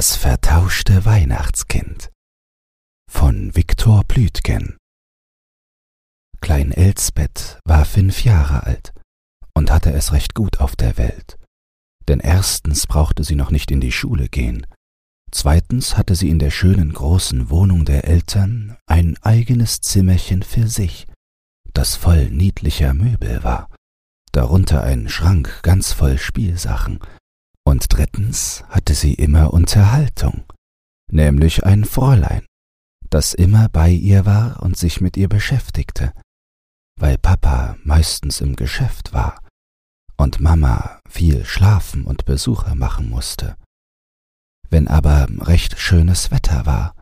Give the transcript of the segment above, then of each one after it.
Das vertauschte Weihnachtskind von Viktor Blütgen Klein Elsbeth war fünf Jahre alt und hatte es recht gut auf der Welt. Denn erstens brauchte sie noch nicht in die Schule gehen, zweitens hatte sie in der schönen großen Wohnung der Eltern ein eigenes Zimmerchen für sich, das voll niedlicher Möbel war, darunter ein Schrank ganz voll Spielsachen, und drittens hatte sie immer Unterhaltung, nämlich ein Fräulein, das immer bei ihr war und sich mit ihr beschäftigte, weil Papa meistens im Geschäft war und Mama viel schlafen und Besuche machen musste. Wenn aber recht schönes Wetter war,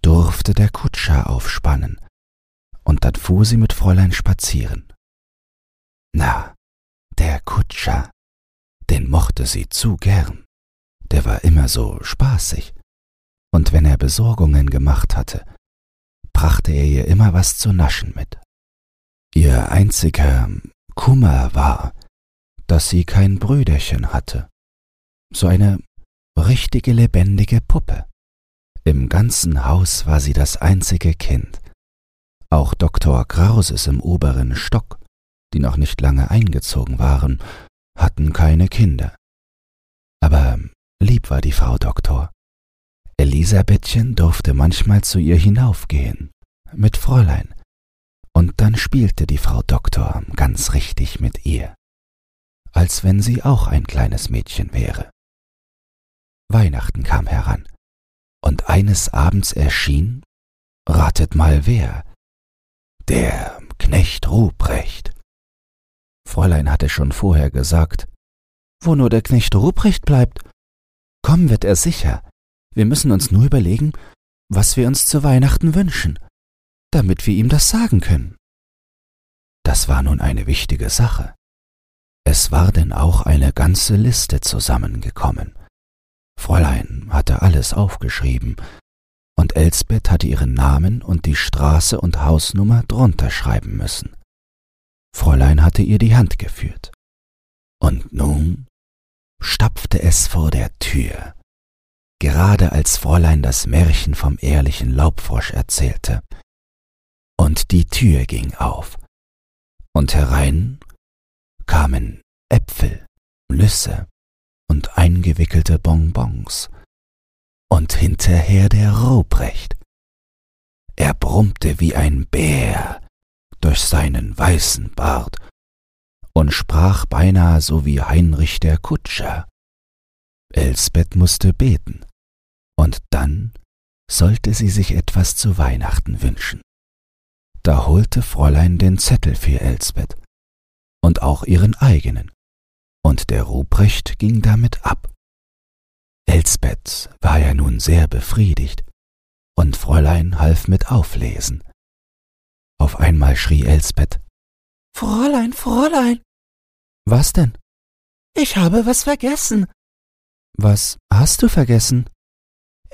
durfte der Kutscher aufspannen, und dann fuhr sie mit Fräulein spazieren. Na, der Kutscher, den mochte sie zu gern. Der war immer so spaßig. Und wenn er Besorgungen gemacht hatte, brachte er ihr immer was zu naschen mit. Ihr einziger Kummer war, dass sie kein Brüderchen hatte. So eine richtige lebendige Puppe. Im ganzen Haus war sie das einzige Kind. Auch Doktor Krauses im oberen Stock, die noch nicht lange eingezogen waren, hatten keine Kinder. Aber lieb war die Frau Doktor. Elisabethchen durfte manchmal zu ihr hinaufgehen, mit Fräulein, und dann spielte die Frau Doktor ganz richtig mit ihr, als wenn sie auch ein kleines Mädchen wäre. Weihnachten kam heran, und eines Abends erschien, ratet mal wer, der Knecht Ruprecht. Fräulein hatte schon vorher gesagt, wo nur der Knecht Ruprecht bleibt, kommen wird er sicher. Wir müssen uns nur überlegen, was wir uns zu Weihnachten wünschen, damit wir ihm das sagen können. Das war nun eine wichtige Sache. Es war denn auch eine ganze Liste zusammengekommen. Fräulein hatte alles aufgeschrieben, und Elsbeth hatte ihren Namen und die Straße und Hausnummer drunter schreiben müssen. Fräulein hatte ihr die Hand geführt. Und nun stapfte es vor der Tür, gerade als Fräulein das Märchen vom ehrlichen Laubfrosch erzählte. Und die Tür ging auf, und herein kamen Äpfel, Nüsse und eingewickelte Bonbons, und hinterher der Ruprecht. Er brummte wie ein Bär durch seinen weißen Bart und sprach beinahe so wie Heinrich der Kutscher. Elsbeth musste beten, und dann sollte sie sich etwas zu Weihnachten wünschen. Da holte Fräulein den Zettel für Elsbeth und auch ihren eigenen, und der Ruprecht ging damit ab. Elsbeth war ja nun sehr befriedigt, und Fräulein half mit auflesen. Auf einmal schrie Elsbeth. Fräulein, Fräulein. Was denn? Ich habe was vergessen. Was hast du vergessen?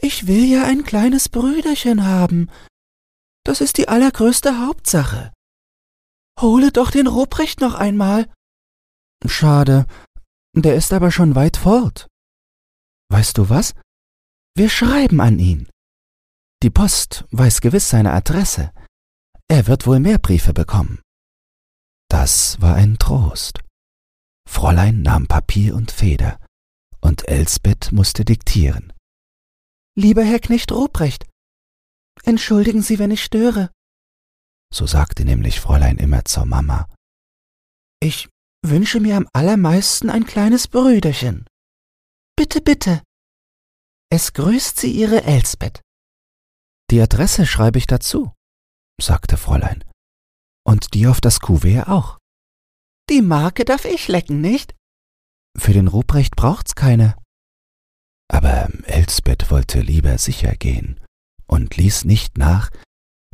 Ich will ja ein kleines Brüderchen haben. Das ist die allergrößte Hauptsache. Hole doch den Ruprecht noch einmal. Schade, der ist aber schon weit fort. Weißt du was? Wir schreiben an ihn. Die Post weiß gewiss seine Adresse. Er wird wohl mehr Briefe bekommen. Das war ein Trost. Fräulein nahm Papier und Feder, und Elsbeth musste diktieren. Lieber Herr Knecht Ruprecht, entschuldigen Sie, wenn ich störe. So sagte nämlich Fräulein immer zur Mama. Ich wünsche mir am allermeisten ein kleines Brüderchen. Bitte, bitte. Es grüßt Sie Ihre Elsbeth. Die Adresse schreibe ich dazu sagte Fräulein. Und die auf das Kuvert auch. Die Marke darf ich lecken, nicht? Für den Ruprecht braucht's keine. Aber Elsbeth wollte lieber sicher gehen und ließ nicht nach,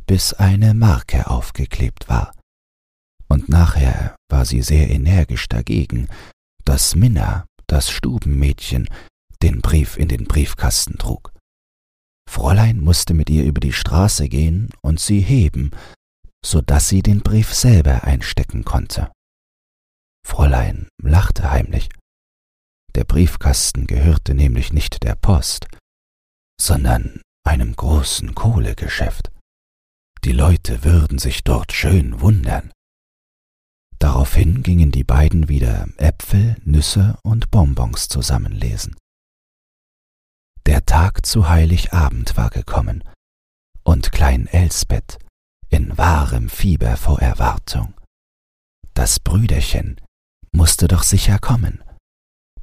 bis eine Marke aufgeklebt war. Und nachher war sie sehr energisch dagegen, dass Minna, das Stubenmädchen, den Brief in den Briefkasten trug. Fräulein musste mit ihr über die Straße gehen und sie heben, so dass sie den Brief selber einstecken konnte. Fräulein lachte heimlich. Der Briefkasten gehörte nämlich nicht der Post, sondern einem großen Kohlegeschäft. Die Leute würden sich dort schön wundern. Daraufhin gingen die beiden wieder Äpfel, Nüsse und Bonbons zusammenlesen. Der Tag zu Heiligabend war gekommen, und Klein Elsbeth in wahrem Fieber vor Erwartung. Das Brüderchen musste doch sicher kommen.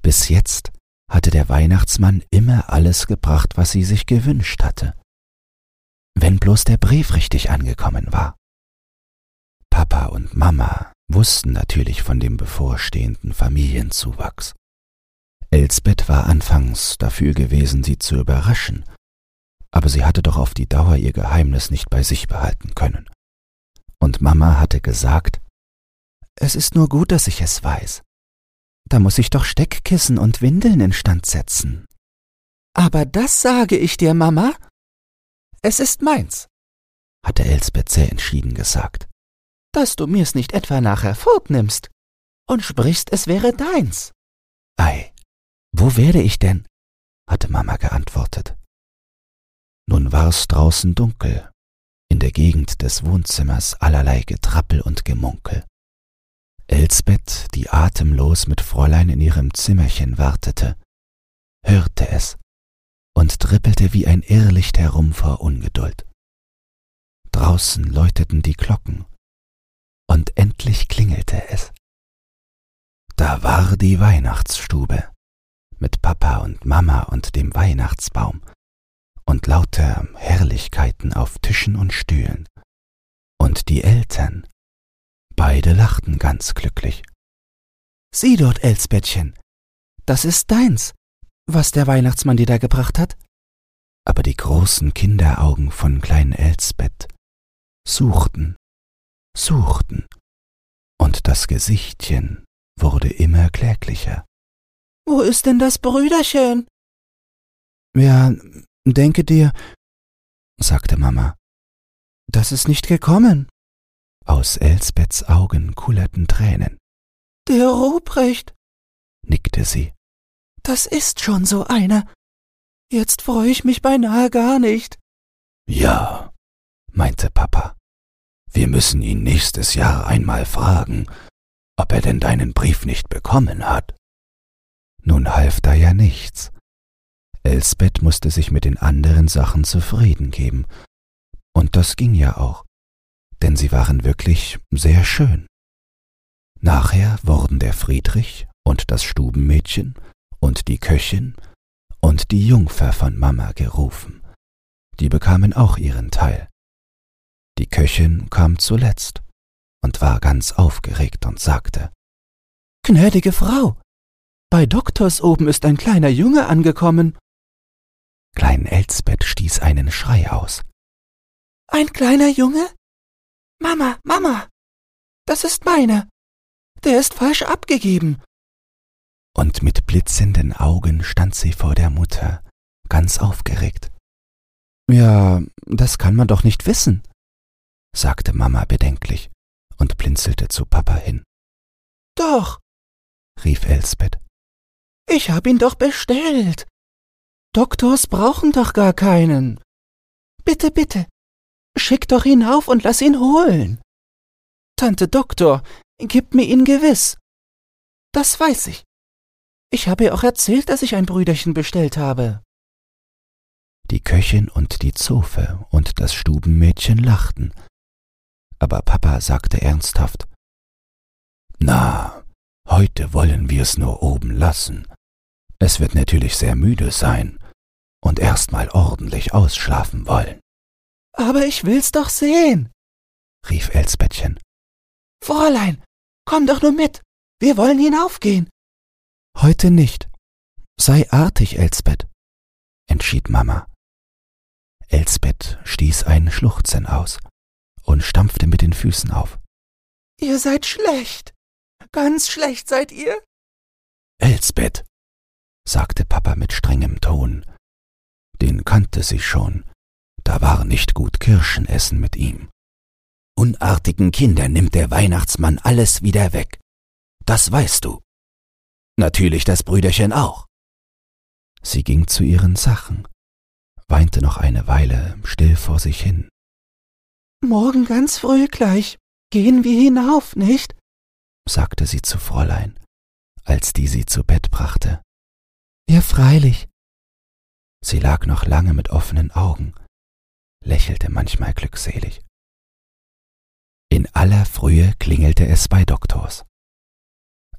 Bis jetzt hatte der Weihnachtsmann immer alles gebracht, was sie sich gewünscht hatte. Wenn bloß der Brief richtig angekommen war. Papa und Mama wussten natürlich von dem bevorstehenden Familienzuwachs. Elsbeth war anfangs dafür gewesen, sie zu überraschen, aber sie hatte doch auf die Dauer ihr Geheimnis nicht bei sich behalten können. Und Mama hatte gesagt, es ist nur gut, dass ich es weiß. Da muss ich doch Steckkissen und Windeln instand setzen. Aber das sage ich dir, Mama. Es ist meins, hatte Elsbeth sehr entschieden gesagt dass du mir's nicht etwa nachher fortnimmst und sprichst, es wäre deins. Ei, wo werde ich denn? hatte Mama geantwortet. Nun war's draußen dunkel, in der Gegend des Wohnzimmers allerlei Getrappel und Gemunkel. Elsbeth, die atemlos mit Fräulein in ihrem Zimmerchen wartete, hörte es und trippelte wie ein Irrlicht herum vor Ungeduld. Draußen läuteten die Glocken, und endlich klingelte es. Da war die Weihnachtsstube mit Papa und Mama und dem Weihnachtsbaum und lauter Herrlichkeiten auf Tischen und Stühlen. Und die Eltern, beide lachten ganz glücklich. Sieh dort, Elsbettchen, das ist deins, was der Weihnachtsmann dir da gebracht hat. Aber die großen Kinderaugen von kleinen Elsbeth suchten suchten, und das Gesichtchen wurde immer kläglicher. Wo ist denn das Brüderchen? Ja, denke dir, sagte Mama, das ist nicht gekommen. Aus Elsbeths Augen kullerten Tränen. Der Ruprecht, nickte sie. Das ist schon so einer. Jetzt freue ich mich beinahe gar nicht. Ja, meinte Papa. Wir müssen ihn nächstes Jahr einmal fragen, ob er denn deinen Brief nicht bekommen hat. Nun half da ja nichts. Elsbeth musste sich mit den anderen Sachen zufrieden geben. Und das ging ja auch, denn sie waren wirklich sehr schön. Nachher wurden der Friedrich und das Stubenmädchen und die Köchin und die Jungfer von Mama gerufen. Die bekamen auch ihren Teil. Die Köchin kam zuletzt und war ganz aufgeregt und sagte Gnädige Frau, bei Doktors oben ist ein kleiner Junge angekommen. Klein Elsbeth stieß einen Schrei aus. Ein kleiner Junge? Mama, Mama, das ist meiner. Der ist falsch abgegeben. Und mit blitzenden Augen stand sie vor der Mutter, ganz aufgeregt. Ja, das kann man doch nicht wissen, sagte Mama bedenklich und blinzelte zu Papa hin. Doch, rief Elsbeth. Ich hab ihn doch bestellt. Doktors brauchen doch gar keinen. Bitte, bitte, schick doch hinauf und lass ihn holen. Tante Doktor, gib mir ihn gewiss. Das weiß ich. Ich habe ihr auch erzählt, dass ich ein Brüderchen bestellt habe. Die Köchin und die Zofe und das Stubenmädchen lachten aber Papa sagte ernsthaft Na, heute wollen wir's nur oben lassen. Es wird natürlich sehr müde sein und erst mal ordentlich ausschlafen wollen. Aber ich will's doch sehen, rief Elsbettchen. Fräulein, komm doch nur mit, wir wollen hinaufgehen. Heute nicht. Sei artig, Elsbeth, entschied Mama. Elsbeth stieß ein Schluchzen aus und stampfte mit den Füßen auf. Ihr seid schlecht. Ganz schlecht seid ihr. Elsbeth, sagte Papa mit strengem Ton. Den kannte sie schon. Da war nicht gut Kirschen essen mit ihm. Unartigen Kindern nimmt der Weihnachtsmann alles wieder weg. Das weißt du. Natürlich das Brüderchen auch. Sie ging zu ihren Sachen, weinte noch eine Weile still vor sich hin. Morgen ganz früh gleich gehen wir hinauf, nicht? sagte sie zu Fräulein, als die sie zu Bett brachte. Ja, freilich. Sie lag noch lange mit offenen Augen, lächelte manchmal glückselig. In aller Frühe klingelte es bei Doktors.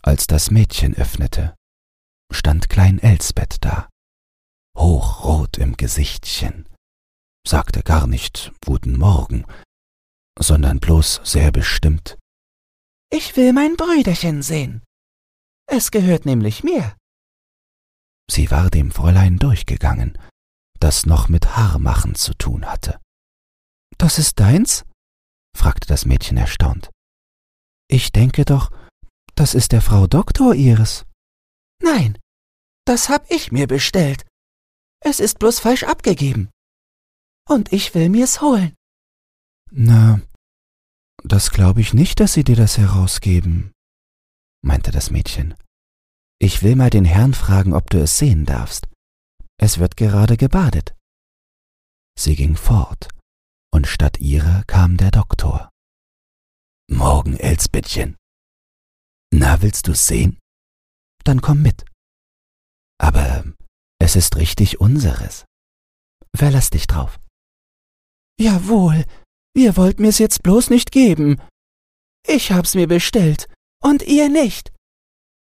Als das Mädchen öffnete, stand Klein Elsbeth da, hochrot im Gesichtchen, sagte gar nicht Guten Morgen, sondern bloß sehr bestimmt Ich will mein Brüderchen sehen. Es gehört nämlich mir. Sie war dem Fräulein durchgegangen, das noch mit Haarmachen zu tun hatte. Das ist deins? fragte das Mädchen erstaunt. Ich denke doch, das ist der Frau Doktor ihres. Nein, das hab ich mir bestellt. Es ist bloß falsch abgegeben. Und ich will mir's holen. Na, das glaube ich nicht, dass Sie dir das herausgeben, meinte das Mädchen. Ich will mal den Herrn fragen, ob du es sehen darfst. Es wird gerade gebadet. Sie ging fort, und statt ihrer kam der Doktor. Morgen, Elsbettchen. Na, willst du's sehen? Dann komm mit. Aber es ist richtig unseres. Verlass dich drauf. Jawohl, ihr wollt mir's jetzt bloß nicht geben. Ich hab's mir bestellt, und ihr nicht.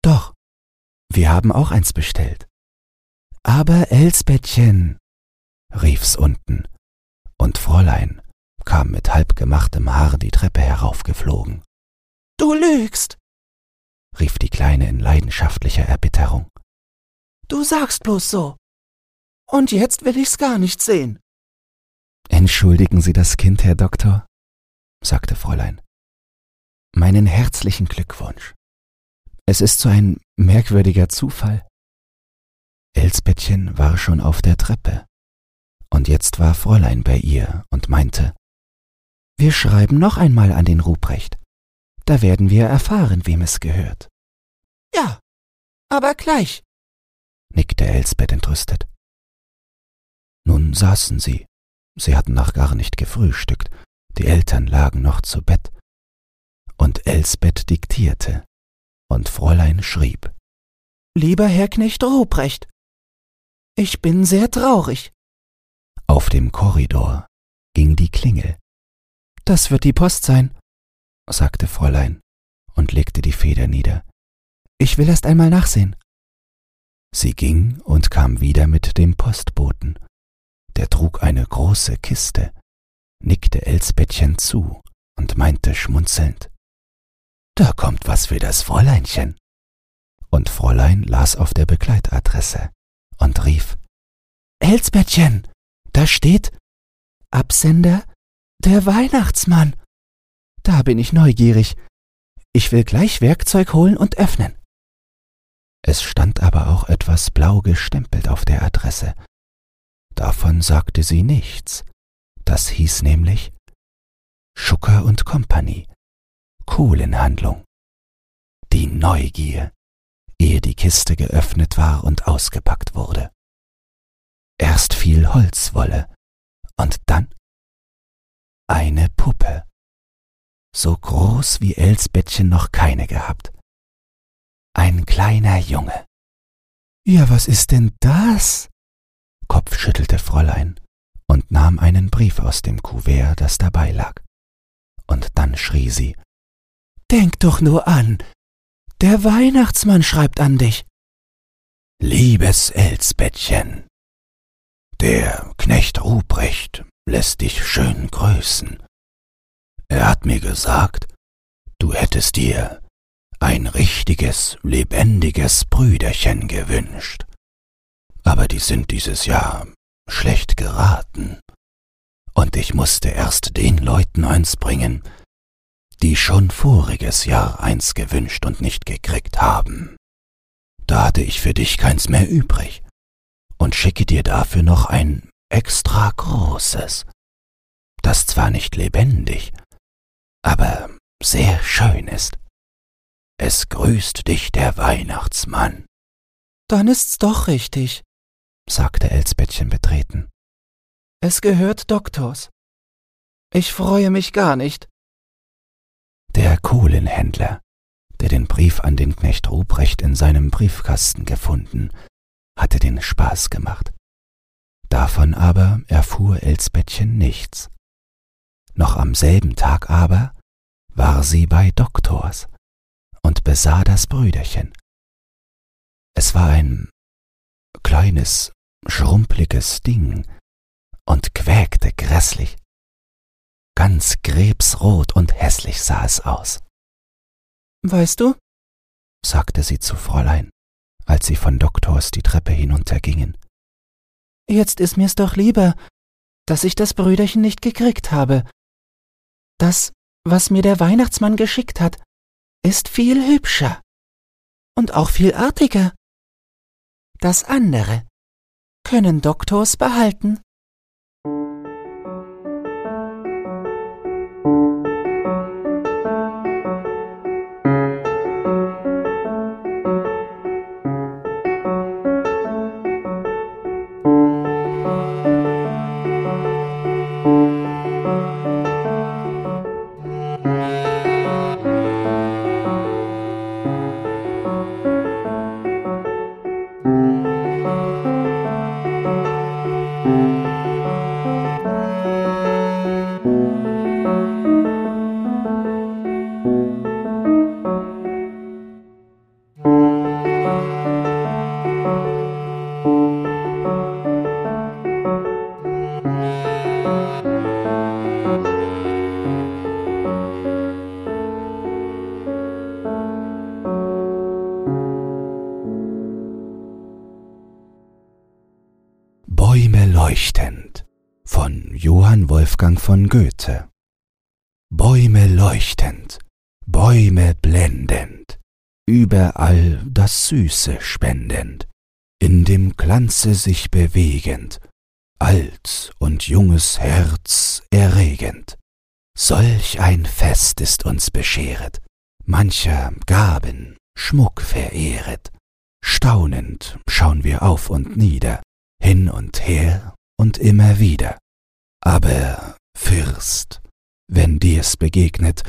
Doch, wir haben auch eins bestellt. Aber Elsbettchen, rief's unten, und Fräulein kam mit halbgemachtem Haar die Treppe heraufgeflogen. Du lügst, rief die Kleine in leidenschaftlicher Erbitterung. Du sagst bloß so. Und jetzt will ich's gar nicht sehen. Entschuldigen Sie das Kind, Herr Doktor, sagte Fräulein. Meinen herzlichen Glückwunsch. Es ist so ein merkwürdiger Zufall. Elsbettchen war schon auf der Treppe, und jetzt war Fräulein bei ihr und meinte, wir schreiben noch einmal an den Ruprecht. Da werden wir erfahren, wem es gehört. Ja, aber gleich, nickte Elsbeth entrüstet. Nun saßen sie. Sie hatten noch gar nicht gefrühstückt, die Eltern lagen noch zu Bett. Und Elsbeth diktierte, und Fräulein schrieb. Lieber Herr Knecht Ruprecht, ich bin sehr traurig. Auf dem Korridor ging die Klingel. Das wird die Post sein, sagte Fräulein und legte die Feder nieder. Ich will erst einmal nachsehen. Sie ging und kam wieder mit dem Postboten. Der trug eine große Kiste, nickte Elsbettchen zu und meinte schmunzelnd, da kommt was für das Fräuleinchen. Und Fräulein las auf der Begleitadresse und rief, Elsbettchen, da steht Absender der Weihnachtsmann. Da bin ich neugierig. Ich will gleich Werkzeug holen und öffnen. Es stand aber auch etwas blau gestempelt auf der Adresse. Davon sagte sie nichts. Das hieß nämlich Schucker und Company, Kohlenhandlung. Die Neugier, ehe die Kiste geöffnet war und ausgepackt wurde. Erst fiel Holzwolle und dann eine Puppe, so groß wie Elsbettchen noch keine gehabt. Ein kleiner Junge. Ja, was ist denn das? Kopfschüttelte Fräulein und nahm einen Brief aus dem Kuvert, das dabei lag. Und dann schrie sie Denk doch nur an. Der Weihnachtsmann schreibt an dich. Liebes Elsbettchen, der Knecht Ruprecht lässt dich schön grüßen. Er hat mir gesagt, du hättest dir ein richtiges, lebendiges Brüderchen gewünscht. Aber die sind dieses Jahr schlecht geraten. Und ich musste erst den Leuten eins bringen, die schon voriges Jahr eins gewünscht und nicht gekriegt haben. Da hatte ich für dich keins mehr übrig und schicke dir dafür noch ein extra großes, das zwar nicht lebendig, aber sehr schön ist. Es grüßt dich der Weihnachtsmann. Dann ist's doch richtig, sagte Elsbettchen betreten. Es gehört Doktors. Ich freue mich gar nicht. Der Kohlenhändler, der den Brief an den Knecht Ruprecht in seinem Briefkasten gefunden, hatte den Spaß gemacht. Davon aber erfuhr Elsbettchen nichts. Noch am selben Tag aber war sie bei Doktors und besah das Brüderchen. Es war ein kleines, schrumpeliges Ding und quäkte grässlich. Ganz krebsrot und hässlich sah es aus. Weißt du, sagte sie zu Fräulein, als sie von Doktors die Treppe hinuntergingen. Jetzt ist mir's doch lieber, dass ich das Brüderchen nicht gekriegt habe. Das, was mir der Weihnachtsmann geschickt hat, ist viel hübscher und auch viel artiger. Das andere können Doktors behalten. Überall das Süße spendend, in dem Glanze sich bewegend, alt und junges Herz erregend. Solch ein Fest ist uns bescheret, mancher Gaben Schmuck verehret. Staunend schauen wir auf und nieder, hin und her und immer wieder. Aber, Fürst, wenn dir's begegnet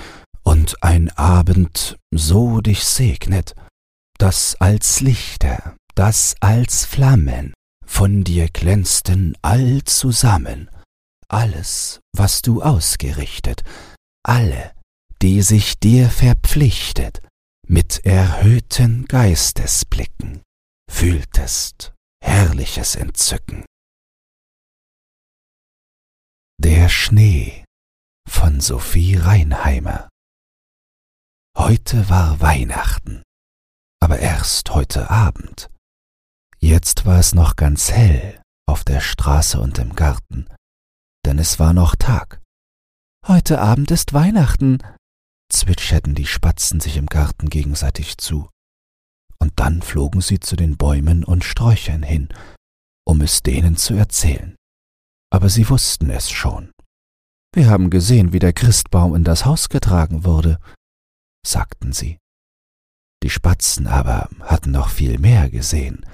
und ein Abend so dich segnet, dass als Lichter, dass als Flammen von dir glänzten all zusammen, alles, was du ausgerichtet, alle, die sich dir verpflichtet, mit erhöhten Geistesblicken, fühltest herrliches Entzücken. Der Schnee von Sophie Reinheimer Heute war Weihnachten, aber erst heute Abend. Jetzt war es noch ganz hell auf der Straße und im Garten, denn es war noch Tag. Heute Abend ist Weihnachten, zwitscherten die Spatzen sich im Garten gegenseitig zu und dann flogen sie zu den Bäumen und Sträuchern hin, um es denen zu erzählen. Aber sie wussten es schon. Wir haben gesehen, wie der Christbaum in das Haus getragen wurde, sagten sie. Die Spatzen aber hatten noch viel mehr gesehen,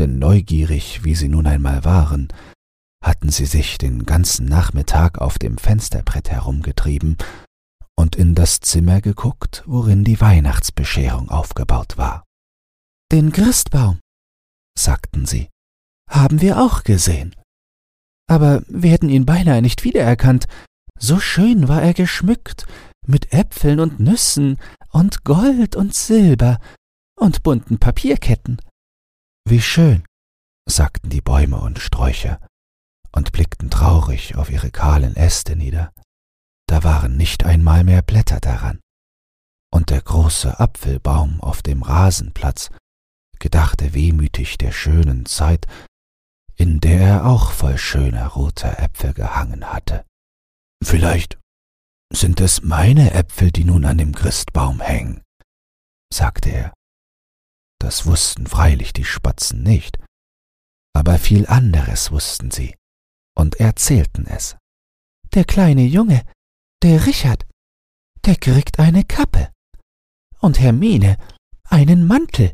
denn neugierig, wie sie nun einmal waren, hatten sie sich den ganzen Nachmittag auf dem Fensterbrett herumgetrieben und in das Zimmer geguckt, worin die Weihnachtsbescherung aufgebaut war. Den Christbaum, sagten sie, haben wir auch gesehen. Aber wir hätten ihn beinahe nicht wiedererkannt, so schön war er geschmückt, mit Äpfeln und Nüssen und Gold und Silber und bunten Papierketten. Wie schön, sagten die Bäume und Sträucher und blickten traurig auf ihre kahlen Äste nieder. Da waren nicht einmal mehr Blätter daran. Und der große Apfelbaum auf dem Rasenplatz gedachte wehmütig der schönen Zeit, in der er auch voll schöner roter Äpfel gehangen hatte. Vielleicht sind es meine Äpfel, die nun an dem Christbaum hängen, sagte er. Das wussten freilich die Spatzen nicht, aber viel anderes wussten sie und erzählten es. Der kleine Junge, der Richard, der kriegt eine Kappe und Hermine einen Mantel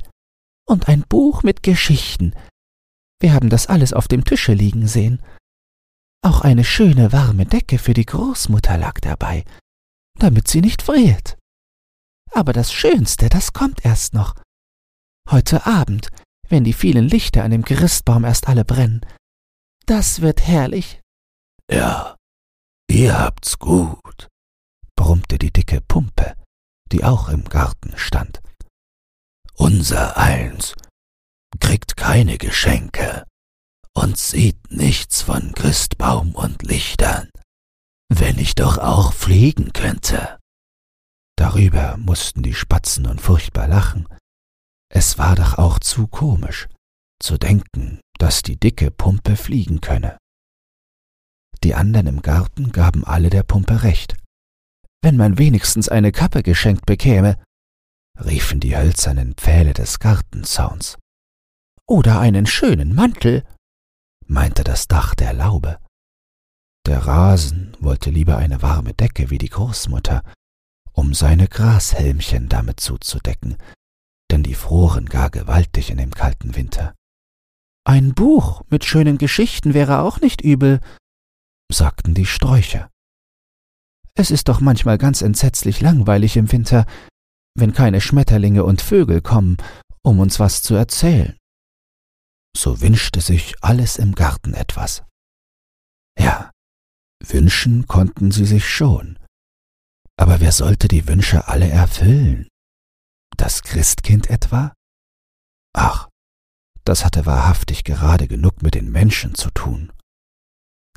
und ein Buch mit Geschichten. Wir haben das alles auf dem Tische liegen sehen. Auch eine schöne warme Decke für die Großmutter lag dabei, damit sie nicht friert. Aber das Schönste, das kommt erst noch. Heute Abend, wenn die vielen Lichter an dem Christbaum erst alle brennen. Das wird herrlich. Ja, ihr habt's gut, brummte die dicke Pumpe, die auch im Garten stand. Unser Eins kriegt keine Geschenke und sieht nichts von Christbaum und Lichtern. Wenn ich doch auch fliegen könnte. Darüber mussten die Spatzen nun furchtbar lachen. Es war doch auch zu komisch, zu denken, dass die dicke Pumpe fliegen könne. Die anderen im Garten gaben alle der Pumpe recht. Wenn man wenigstens eine Kappe geschenkt bekäme, riefen die hölzernen Pfähle des Gartenzauns. Oder einen schönen Mantel, meinte das Dach der Laube. Der Rasen wollte lieber eine warme Decke wie die Großmutter, um seine Grashelmchen damit zuzudecken, denn die froren gar gewaltig in dem kalten Winter. Ein Buch mit schönen Geschichten wäre auch nicht übel, sagten die Sträucher. Es ist doch manchmal ganz entsetzlich langweilig im Winter, wenn keine Schmetterlinge und Vögel kommen, um uns was zu erzählen so wünschte sich alles im Garten etwas. Ja, wünschen konnten sie sich schon. Aber wer sollte die Wünsche alle erfüllen? Das Christkind etwa? Ach, das hatte wahrhaftig gerade genug mit den Menschen zu tun.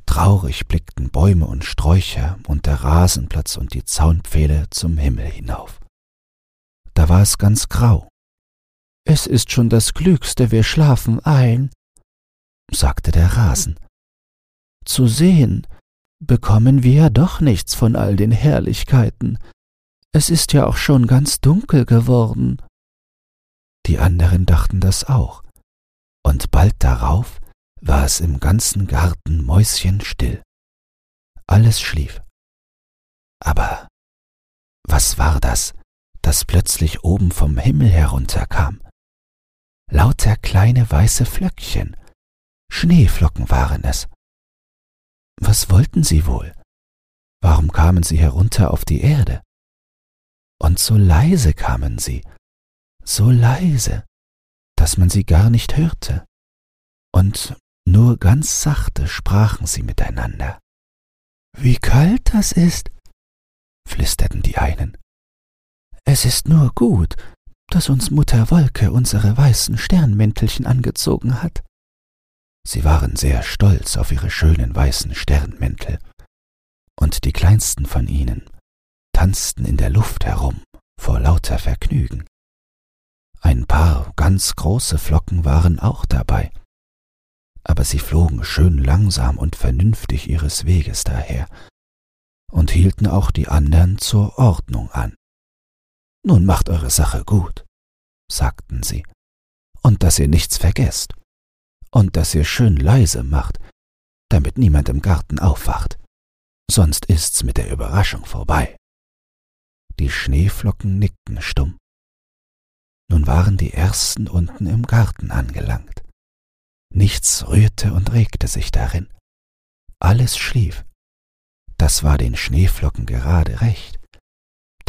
Traurig blickten Bäume und Sträucher und der Rasenplatz und die Zaunpfähle zum Himmel hinauf. Da war es ganz grau, es ist schon das Klügste, wir schlafen ein, sagte der Rasen. Zu sehen bekommen wir doch nichts von all den Herrlichkeiten. Es ist ja auch schon ganz dunkel geworden. Die anderen dachten das auch, und bald darauf war es im ganzen Garten mäuschenstill. Alles schlief. Aber was war das, das plötzlich oben vom Himmel herunterkam? Lauter kleine weiße Flöckchen. Schneeflocken waren es. Was wollten sie wohl? Warum kamen sie herunter auf die Erde? Und so leise kamen sie, so leise, dass man sie gar nicht hörte. Und nur ganz sachte sprachen sie miteinander. Wie kalt das ist, flüsterten die einen. Es ist nur gut, dass uns Mutter Wolke unsere weißen Sternmäntelchen angezogen hat. Sie waren sehr stolz auf ihre schönen weißen Sternmäntel, und die kleinsten von ihnen tanzten in der Luft herum vor lauter Vergnügen. Ein paar ganz große Flocken waren auch dabei, aber sie flogen schön langsam und vernünftig ihres Weges daher und hielten auch die andern zur Ordnung an. Nun macht eure Sache gut, sagten sie, und dass ihr nichts vergesst, und dass ihr schön leise macht, damit niemand im Garten aufwacht, sonst ist's mit der Überraschung vorbei. Die Schneeflocken nickten stumm. Nun waren die ersten unten im Garten angelangt. Nichts rührte und regte sich darin. Alles schlief. Das war den Schneeflocken gerade recht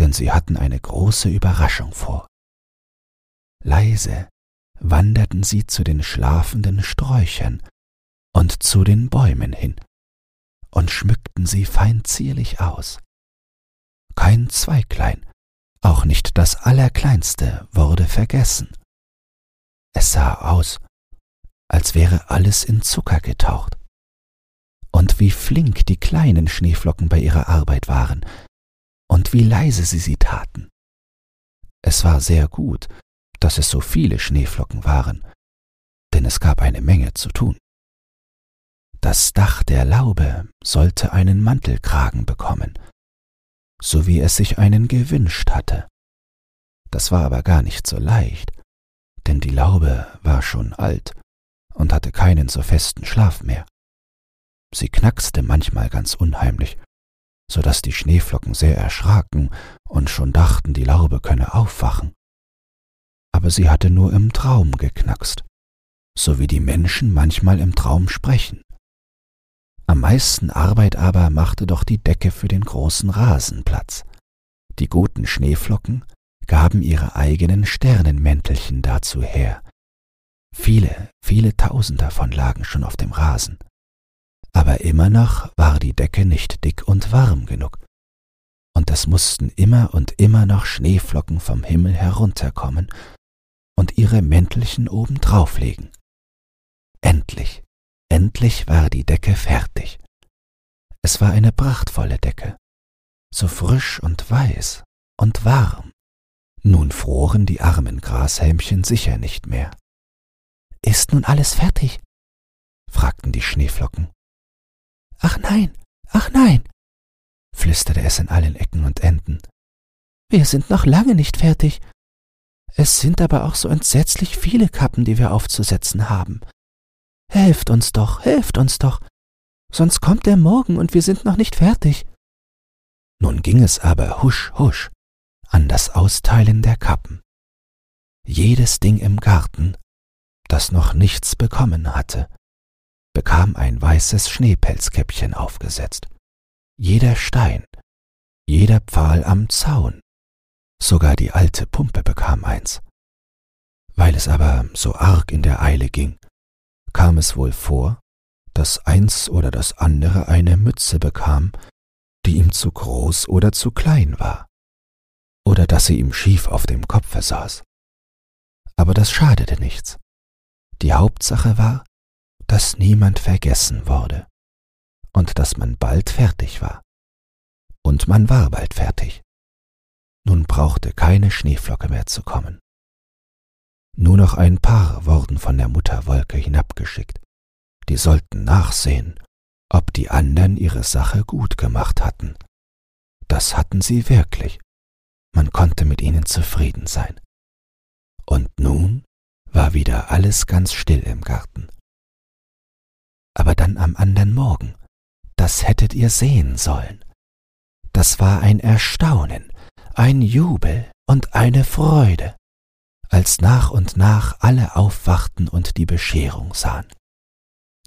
denn sie hatten eine große Überraschung vor. Leise wanderten sie zu den schlafenden Sträuchern und zu den Bäumen hin und schmückten sie fein zierlich aus. Kein Zweiglein, auch nicht das Allerkleinste, wurde vergessen. Es sah aus, als wäre alles in Zucker getaucht. Und wie flink die kleinen Schneeflocken bei ihrer Arbeit waren, und wie leise sie sie taten. Es war sehr gut, dass es so viele Schneeflocken waren, denn es gab eine Menge zu tun. Das Dach der Laube sollte einen Mantelkragen bekommen, so wie es sich einen gewünscht hatte. Das war aber gar nicht so leicht, denn die Laube war schon alt und hatte keinen so festen Schlaf mehr. Sie knackste manchmal ganz unheimlich so dass die Schneeflocken sehr erschraken und schon dachten, die Laube könne aufwachen. Aber sie hatte nur im Traum geknackst, so wie die Menschen manchmal im Traum sprechen. Am meisten Arbeit aber machte doch die Decke für den großen Rasenplatz. Die guten Schneeflocken gaben ihre eigenen Sternenmäntelchen dazu her. Viele, viele tausend davon lagen schon auf dem Rasen. Aber immer noch war die Decke nicht dick und warm genug. Und es mussten immer und immer noch Schneeflocken vom Himmel herunterkommen und ihre Mäntelchen obendrauf legen. Endlich, endlich war die Decke fertig. Es war eine prachtvolle Decke, so frisch und weiß und warm. Nun froren die armen Grashelmchen sicher nicht mehr. Ist nun alles fertig? fragten die Schneeflocken. Ach nein, ach nein, flüsterte es in allen Ecken und Enden. Wir sind noch lange nicht fertig. Es sind aber auch so entsetzlich viele Kappen, die wir aufzusetzen haben. Helft uns doch, helft uns doch, sonst kommt der Morgen und wir sind noch nicht fertig. Nun ging es aber husch, husch an das Austeilen der Kappen. Jedes Ding im Garten, das noch nichts bekommen hatte, bekam ein weißes Schneepelzkäppchen aufgesetzt. Jeder Stein, jeder Pfahl am Zaun, sogar die alte Pumpe bekam eins. Weil es aber so arg in der Eile ging, kam es wohl vor, dass eins oder das andere eine Mütze bekam, die ihm zu groß oder zu klein war oder dass sie ihm schief auf dem Kopfe saß. Aber das schadete nichts. Die Hauptsache war, dass niemand vergessen wurde und dass man bald fertig war. Und man war bald fertig. Nun brauchte keine Schneeflocke mehr zu kommen. Nur noch ein paar wurden von der Mutterwolke hinabgeschickt. Die sollten nachsehen, ob die anderen ihre Sache gut gemacht hatten. Das hatten sie wirklich man konnte mit ihnen zufrieden sein. Und nun war wieder alles ganz still im Garten. Dann am andern Morgen, das hättet ihr sehen sollen. Das war ein Erstaunen, ein Jubel und eine Freude, als nach und nach alle aufwachten und die Bescherung sahen.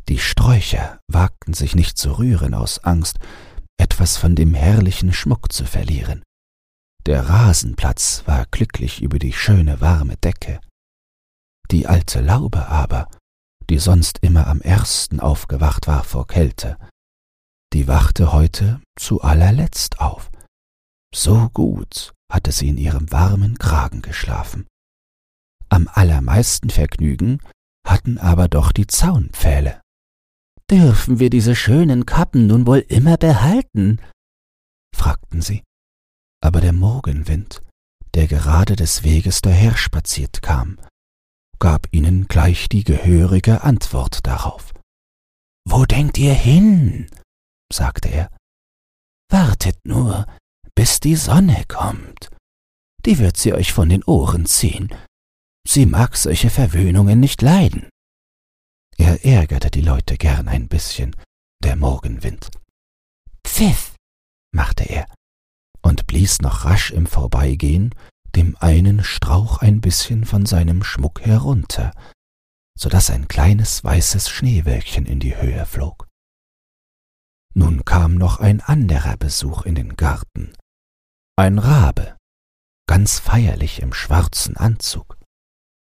Die Sträucher wagten sich nicht zu rühren aus Angst, etwas von dem herrlichen Schmuck zu verlieren. Der Rasenplatz war glücklich über die schöne warme Decke. Die alte Laube aber, die sonst immer am ersten aufgewacht war vor Kälte, die wachte heute zu allerletzt auf. So gut hatte sie in ihrem warmen Kragen geschlafen. Am allermeisten Vergnügen hatten aber doch die Zaunpfähle. Dürfen wir diese schönen Kappen nun wohl immer behalten? fragten sie aber der Morgenwind, der gerade des Weges daherspaziert kam, gab ihnen gleich die gehörige Antwort darauf. Wo denkt ihr hin? sagte er. Wartet nur, bis die Sonne kommt. Die wird sie euch von den Ohren ziehen. Sie mag solche Verwöhnungen nicht leiden. Er ärgerte die Leute gern ein bisschen, der Morgenwind. Pfiff, machte er und blies noch rasch im Vorbeigehen dem einen Strauch ein bisschen von seinem Schmuck herunter, so dass ein kleines weißes Schneewölkchen in die Höhe flog. Nun kam noch ein anderer Besuch in den Garten, ein Rabe, ganz feierlich im schwarzen Anzug.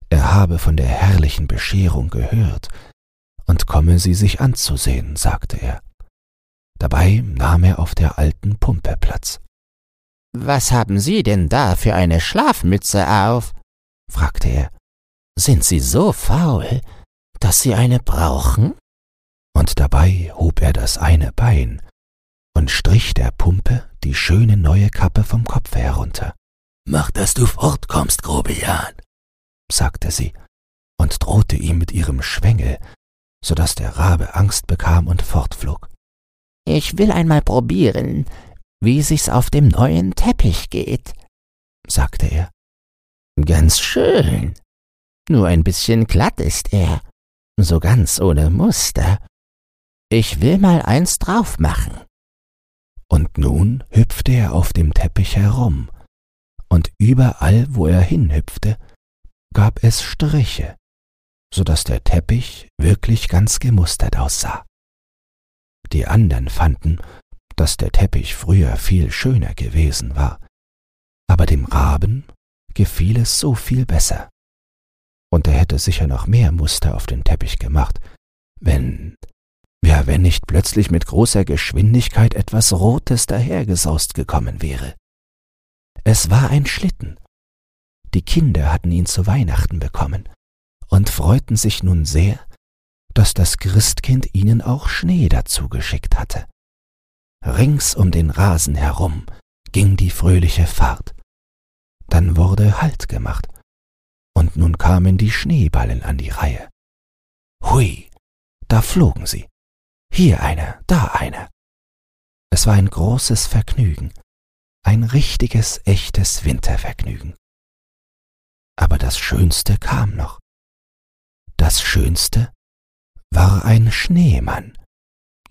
Er habe von der herrlichen Bescherung gehört und komme sie sich anzusehen, sagte er. Dabei nahm er auf der alten Pumpe Platz. Was haben Sie denn da für eine Schlafmütze auf? fragte er. Sind Sie so faul, dass Sie eine brauchen? Und dabei hob er das eine Bein und strich der Pumpe die schöne neue Kappe vom Kopfe herunter. Mach, dass du fortkommst, Grobian, sagte sie und drohte ihm mit ihrem Schwengel, so dass der Rabe Angst bekam und fortflog. Ich will einmal probieren, wie sich's auf dem neuen Teppich geht, sagte er. Ganz schön. Nur ein bisschen glatt ist er, so ganz ohne Muster. Ich will mal eins drauf machen. Und nun hüpfte er auf dem Teppich herum, und überall, wo er hinhüpfte, gab es Striche, so dass der Teppich wirklich ganz gemustert aussah. Die anderen fanden, dass der Teppich früher viel schöner gewesen war, aber dem Raben gefiel es so viel besser. Und er hätte sicher noch mehr Muster auf den Teppich gemacht, wenn, ja, wenn nicht plötzlich mit großer Geschwindigkeit etwas Rotes dahergesaust gekommen wäre. Es war ein Schlitten. Die Kinder hatten ihn zu Weihnachten bekommen und freuten sich nun sehr, dass das Christkind ihnen auch Schnee dazu geschickt hatte. Rings um den Rasen herum ging die fröhliche Fahrt. Dann wurde Halt gemacht, und nun kamen die Schneeballen an die Reihe. Hui, da flogen sie. Hier einer, da einer. Es war ein großes Vergnügen, ein richtiges, echtes Wintervergnügen. Aber das Schönste kam noch. Das Schönste war ein Schneemann,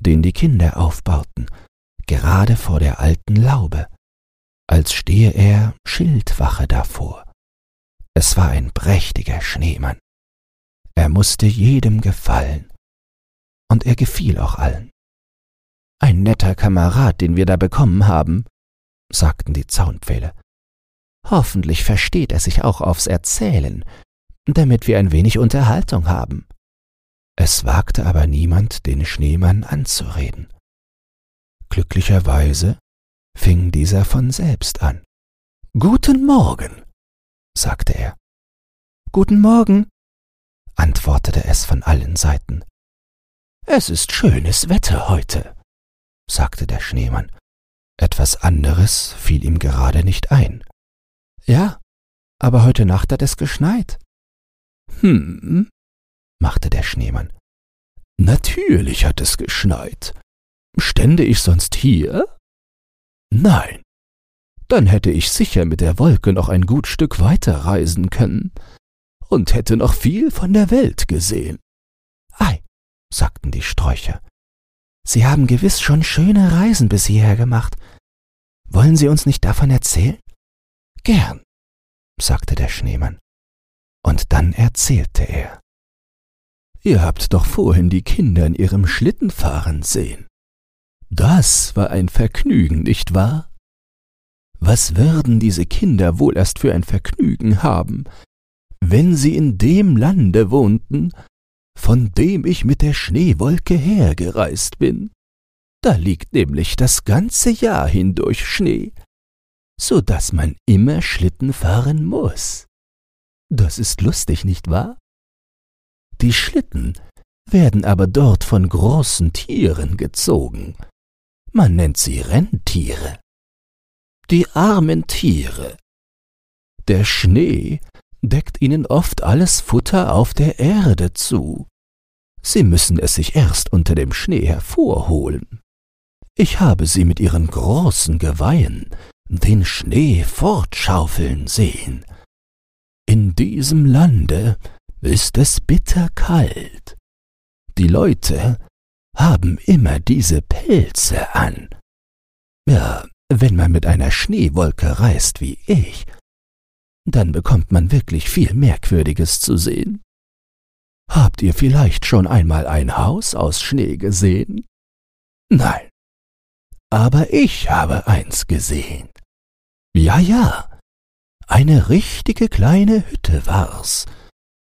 den die Kinder aufbauten, gerade vor der alten Laube, als stehe er Schildwache davor. Es war ein prächtiger Schneemann. Er musste jedem gefallen, und er gefiel auch allen. Ein netter Kamerad, den wir da bekommen haben, sagten die Zaunpfähle. Hoffentlich versteht er sich auch aufs Erzählen, damit wir ein wenig Unterhaltung haben. Es wagte aber niemand, den Schneemann anzureden. Glücklicherweise fing dieser von selbst an. Guten Morgen, sagte er. Guten Morgen, antwortete es von allen Seiten. Es ist schönes Wetter heute, sagte der Schneemann. Etwas anderes fiel ihm gerade nicht ein. Ja, aber heute Nacht hat es geschneit. Hm, machte der Schneemann. Natürlich hat es geschneit. Stände ich sonst hier? Nein. Dann hätte ich sicher mit der Wolke noch ein gut Stück weiter reisen können und hätte noch viel von der Welt gesehen. Ei, sagten die Sträucher, Sie haben gewiss schon schöne Reisen bis hierher gemacht. Wollen Sie uns nicht davon erzählen? Gern, sagte der Schneemann. Und dann erzählte er. Ihr habt doch vorhin die Kinder in ihrem Schlitten fahren sehen. Das war ein Vergnügen, nicht wahr? Was würden diese Kinder wohl erst für ein Vergnügen haben, wenn sie in dem Lande wohnten, von dem ich mit der Schneewolke hergereist bin. Da liegt nämlich das ganze Jahr hindurch Schnee, so dass man immer Schlitten fahren muss. Das ist lustig, nicht wahr? Die Schlitten werden aber dort von großen Tieren gezogen. Man nennt sie Renntiere. Die armen Tiere. Der Schnee deckt ihnen oft alles Futter auf der Erde zu. Sie müssen es sich erst unter dem Schnee hervorholen. Ich habe sie mit ihren großen Geweihen den Schnee fortschaufeln sehen. In diesem Lande ist es bitterkalt. Die Leute haben immer diese Pelze an. Ja, wenn man mit einer Schneewolke reist wie ich, dann bekommt man wirklich viel Merkwürdiges zu sehen. Habt ihr vielleicht schon einmal ein Haus aus Schnee gesehen? Nein. Aber ich habe eins gesehen. Ja, ja, eine richtige kleine Hütte war's,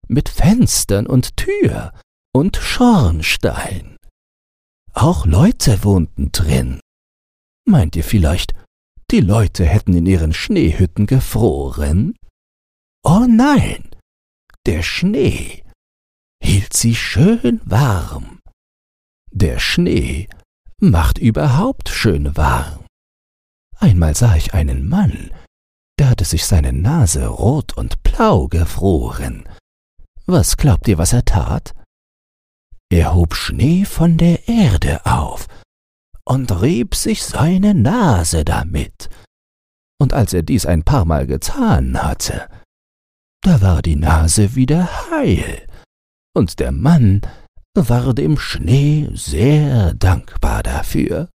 mit Fenstern und Tür und Schornstein. Auch Leute wohnten drin. Meint ihr vielleicht, die Leute hätten in ihren Schneehütten gefroren? Oh nein, der Schnee hielt sie schön warm. Der Schnee macht überhaupt schön warm. Einmal sah ich einen Mann, der hatte sich seine Nase rot und blau gefroren. Was glaubt ihr, was er tat? Er hob Schnee von der Erde auf und rieb sich seine Nase damit. Und als er dies ein paar Mal getan hatte, da war die Nase wieder heil, und der Mann war dem Schnee sehr dankbar dafür.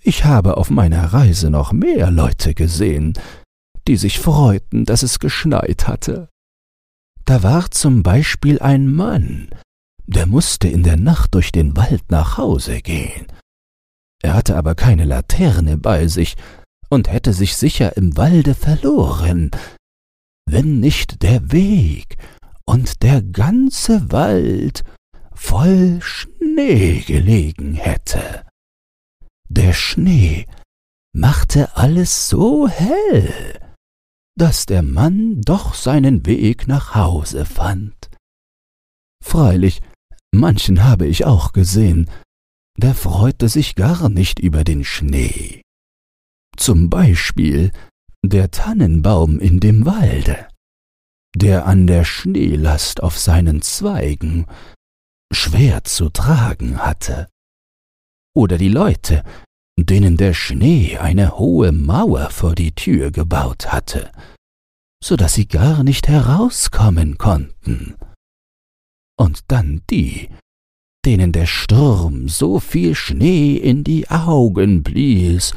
Ich habe auf meiner Reise noch mehr Leute gesehen, die sich freuten, dass es geschneit hatte. Da war zum Beispiel ein Mann, der musste in der Nacht durch den Wald nach Hause gehen. Er hatte aber keine Laterne bei sich und hätte sich sicher im Walde verloren, wenn nicht der Weg und der ganze Wald voll Schnee gelegen hätte. Der Schnee machte alles so hell, dass der Mann doch seinen Weg nach Hause fand. Freilich Manchen habe ich auch gesehen, der freute sich gar nicht über den Schnee. Zum Beispiel der Tannenbaum in dem Walde, der an der Schneelast auf seinen Zweigen schwer zu tragen hatte. Oder die Leute, denen der Schnee eine hohe Mauer vor die Tür gebaut hatte, so dass sie gar nicht herauskommen konnten und dann die, denen der Sturm so viel Schnee in die Augen blies,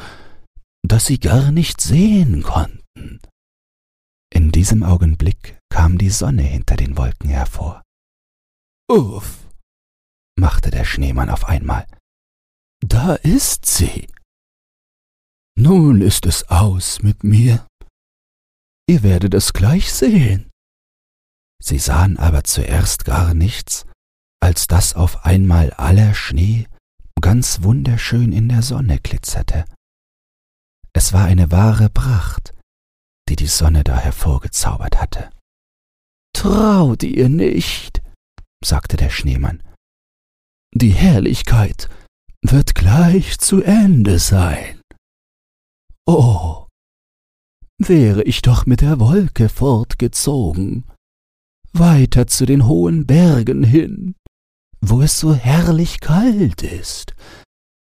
dass sie gar nicht sehen konnten. In diesem Augenblick kam die Sonne hinter den Wolken hervor. Uff, machte der Schneemann auf einmal. Da ist sie. Nun ist es aus mit mir. Ihr werdet es gleich sehen. Sie sahen aber zuerst gar nichts, als dass auf einmal aller Schnee ganz wunderschön in der Sonne glitzerte. Es war eine wahre Pracht, die die Sonne da hervorgezaubert hatte. Traut ihr nicht, sagte der Schneemann. Die Herrlichkeit wird gleich zu Ende sein. Oh, wäre ich doch mit der Wolke fortgezogen, weiter zu den hohen Bergen hin, wo es so herrlich kalt ist,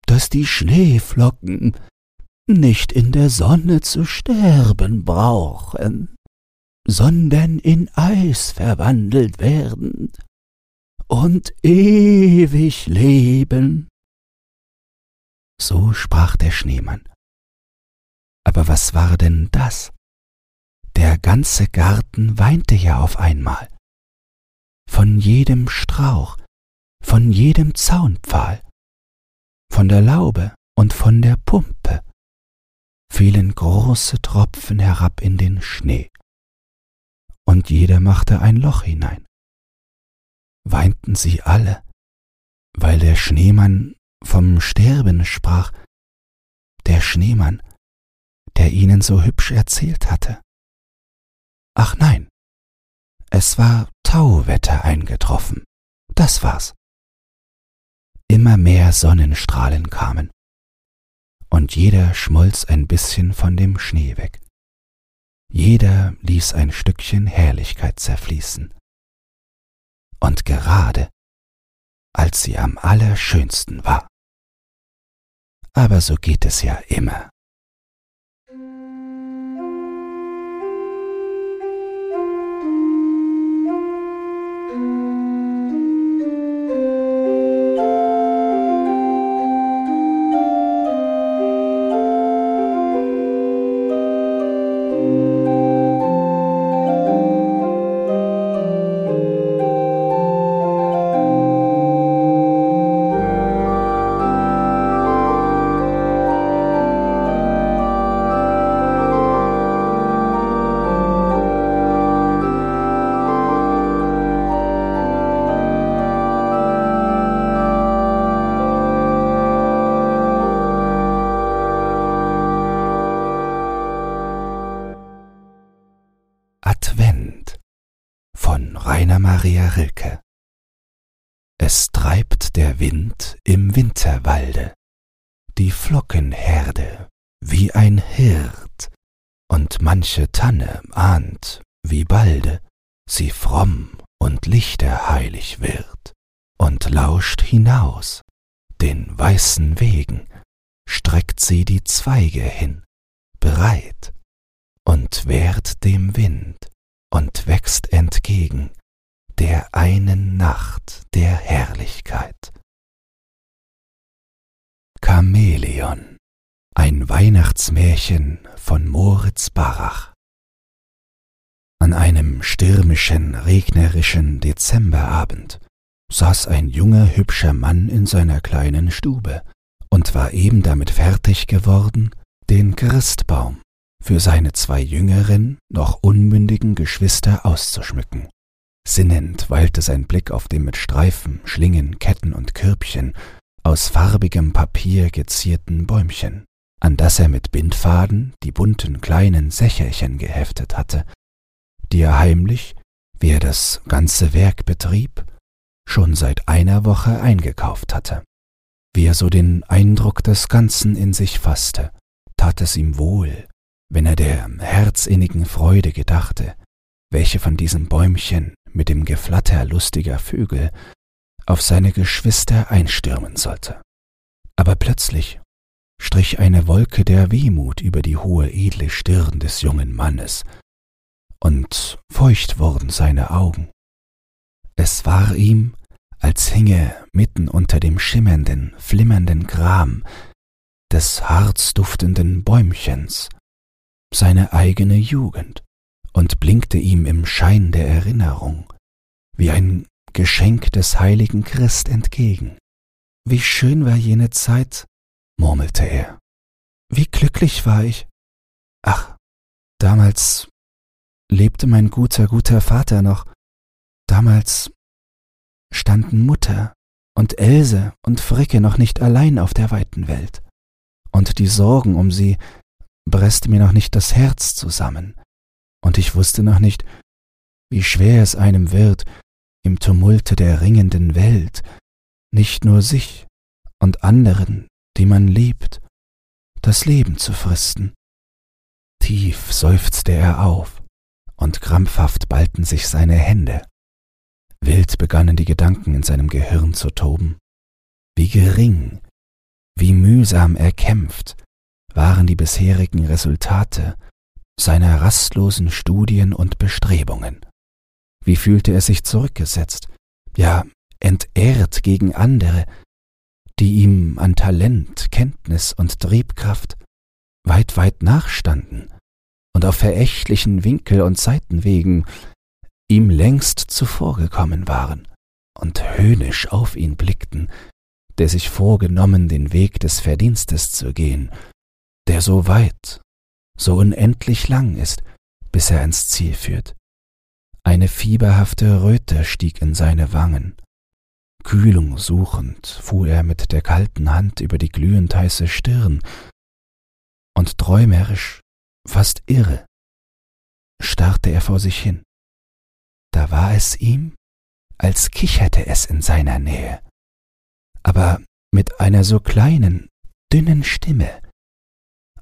dass die Schneeflocken nicht in der Sonne zu sterben brauchen, sondern in Eis verwandelt werden und ewig leben. So sprach der Schneemann. Aber was war denn das? Der ganze Garten weinte ja auf einmal. Von jedem Strauch, von jedem Zaunpfahl, von der Laube und von der Pumpe fielen große Tropfen herab in den Schnee, und jeder machte ein Loch hinein. Weinten sie alle, weil der Schneemann vom Sterben sprach, der Schneemann, der ihnen so hübsch erzählt hatte. Ach nein, es war Tauwetter eingetroffen. Das war's. Immer mehr Sonnenstrahlen kamen, und jeder schmolz ein bisschen von dem Schnee weg. Jeder ließ ein Stückchen Herrlichkeit zerfließen. Und gerade als sie am allerschönsten war. Aber so geht es ja immer. Hinaus, den weißen Wegen, streckt sie die Zweige hin, bereit, und wehrt dem Wind und wächst entgegen der einen Nacht der Herrlichkeit. Chamäleon, ein Weihnachtsmärchen von Moritz Barach. An einem stürmischen, regnerischen Dezemberabend saß ein junger, hübscher Mann in seiner kleinen Stube und war eben damit fertig geworden, den Christbaum für seine zwei jüngeren, noch unmündigen Geschwister auszuschmücken. Sinnend weilte sein Blick auf dem mit Streifen, Schlingen, Ketten und Körbchen aus farbigem Papier gezierten Bäumchen, an das er mit Bindfaden die bunten kleinen Sächerchen geheftet hatte, die er heimlich, wie er das ganze Werk betrieb, schon seit einer Woche eingekauft hatte. Wie er so den Eindruck des Ganzen in sich fasste, tat es ihm wohl, wenn er der herzinnigen Freude gedachte, welche von diesem Bäumchen mit dem Geflatter lustiger Vögel auf seine Geschwister einstürmen sollte. Aber plötzlich strich eine Wolke der Wehmut über die hohe edle Stirn des jungen Mannes, und feucht wurden seine Augen. Es war ihm, als hinge mitten unter dem schimmernden, flimmernden Gram des harzduftenden Bäumchens seine eigene Jugend und blinkte ihm im Schein der Erinnerung wie ein Geschenk des heiligen Christ entgegen. Wie schön war jene Zeit, murmelte er. Wie glücklich war ich. Ach, damals lebte mein guter, guter Vater noch. Damals standen Mutter und Else und Fricke noch nicht allein auf der weiten Welt. Und die Sorgen um sie presste mir noch nicht das Herz zusammen, und ich wusste noch nicht, wie schwer es einem wird, im Tumulte der ringenden Welt, nicht nur sich und anderen, die man liebt, das Leben zu fristen. Tief seufzte er auf, und krampfhaft ballten sich seine Hände. Wild begannen die Gedanken in seinem Gehirn zu toben. Wie gering, wie mühsam erkämpft waren die bisherigen Resultate seiner rastlosen Studien und Bestrebungen. Wie fühlte er sich zurückgesetzt, ja entehrt gegen andere, die ihm an Talent, Kenntnis und Triebkraft weit, weit nachstanden und auf verächtlichen Winkel- und Seitenwegen ihm längst zuvorgekommen waren und höhnisch auf ihn blickten, der sich vorgenommen, den Weg des Verdienstes zu gehen, der so weit, so unendlich lang ist, bis er ans Ziel führt. Eine fieberhafte Röte stieg in seine Wangen. Kühlung suchend fuhr er mit der kalten Hand über die glühend heiße Stirn, und träumerisch fast irre, starrte er vor sich hin. Da war es ihm, als kicherte es in seiner Nähe, aber mit einer so kleinen, dünnen Stimme,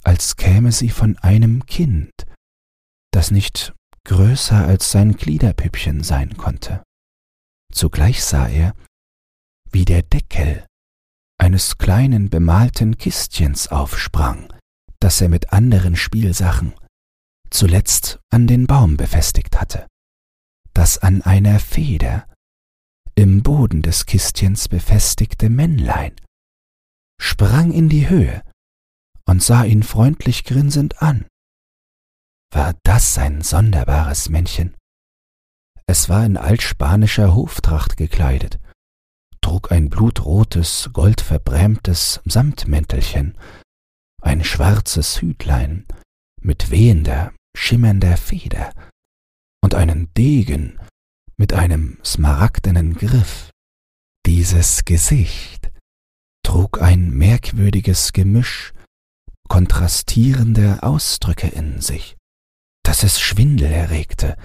als käme sie von einem Kind, das nicht größer als sein Gliederpüppchen sein konnte. Zugleich sah er, wie der Deckel eines kleinen bemalten Kistchens aufsprang, das er mit anderen Spielsachen zuletzt an den Baum befestigt hatte, das an einer Feder im Boden des Kistchens befestigte Männlein sprang in die Höhe und sah ihn freundlich grinsend an. War das ein sonderbares Männchen? Es war in altspanischer Hoftracht gekleidet, trug ein blutrotes, goldverbrämtes Samtmäntelchen ein schwarzes Hütlein mit wehender, schimmernder Feder und einen Degen mit einem smaragdenen Griff. Dieses Gesicht trug ein merkwürdiges Gemisch kontrastierender Ausdrücke in sich, dass es Schwindel erregte,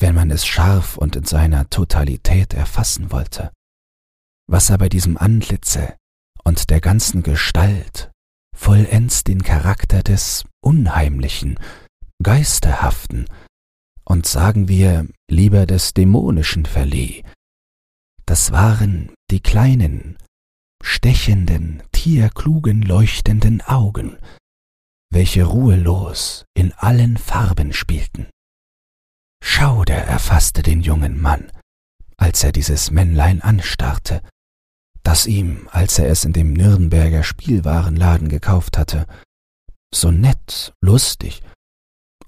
wenn man es scharf und in seiner Totalität erfassen wollte. Was aber diesem Antlitze und der ganzen Gestalt vollends den Charakter des Unheimlichen, Geisterhaften und sagen wir lieber des Dämonischen verlieh. Das waren die kleinen, stechenden, tierklugen, leuchtenden Augen, welche ruhelos in allen Farben spielten. Schauder erfasste den jungen Mann, als er dieses Männlein anstarrte, das ihm, als er es in dem Nürnberger Spielwarenladen gekauft hatte, so nett, lustig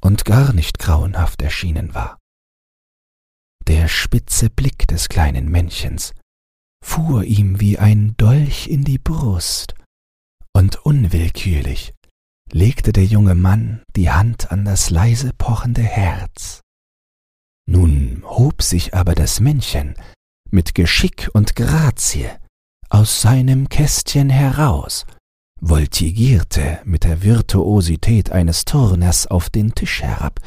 und gar nicht grauenhaft erschienen war. Der spitze Blick des kleinen Männchens fuhr ihm wie ein Dolch in die Brust, und unwillkürlich legte der junge Mann die Hand an das leise pochende Herz. Nun hob sich aber das Männchen mit Geschick und Grazie aus seinem Kästchen heraus, voltigierte mit der Virtuosität eines Turners auf den Tisch herab,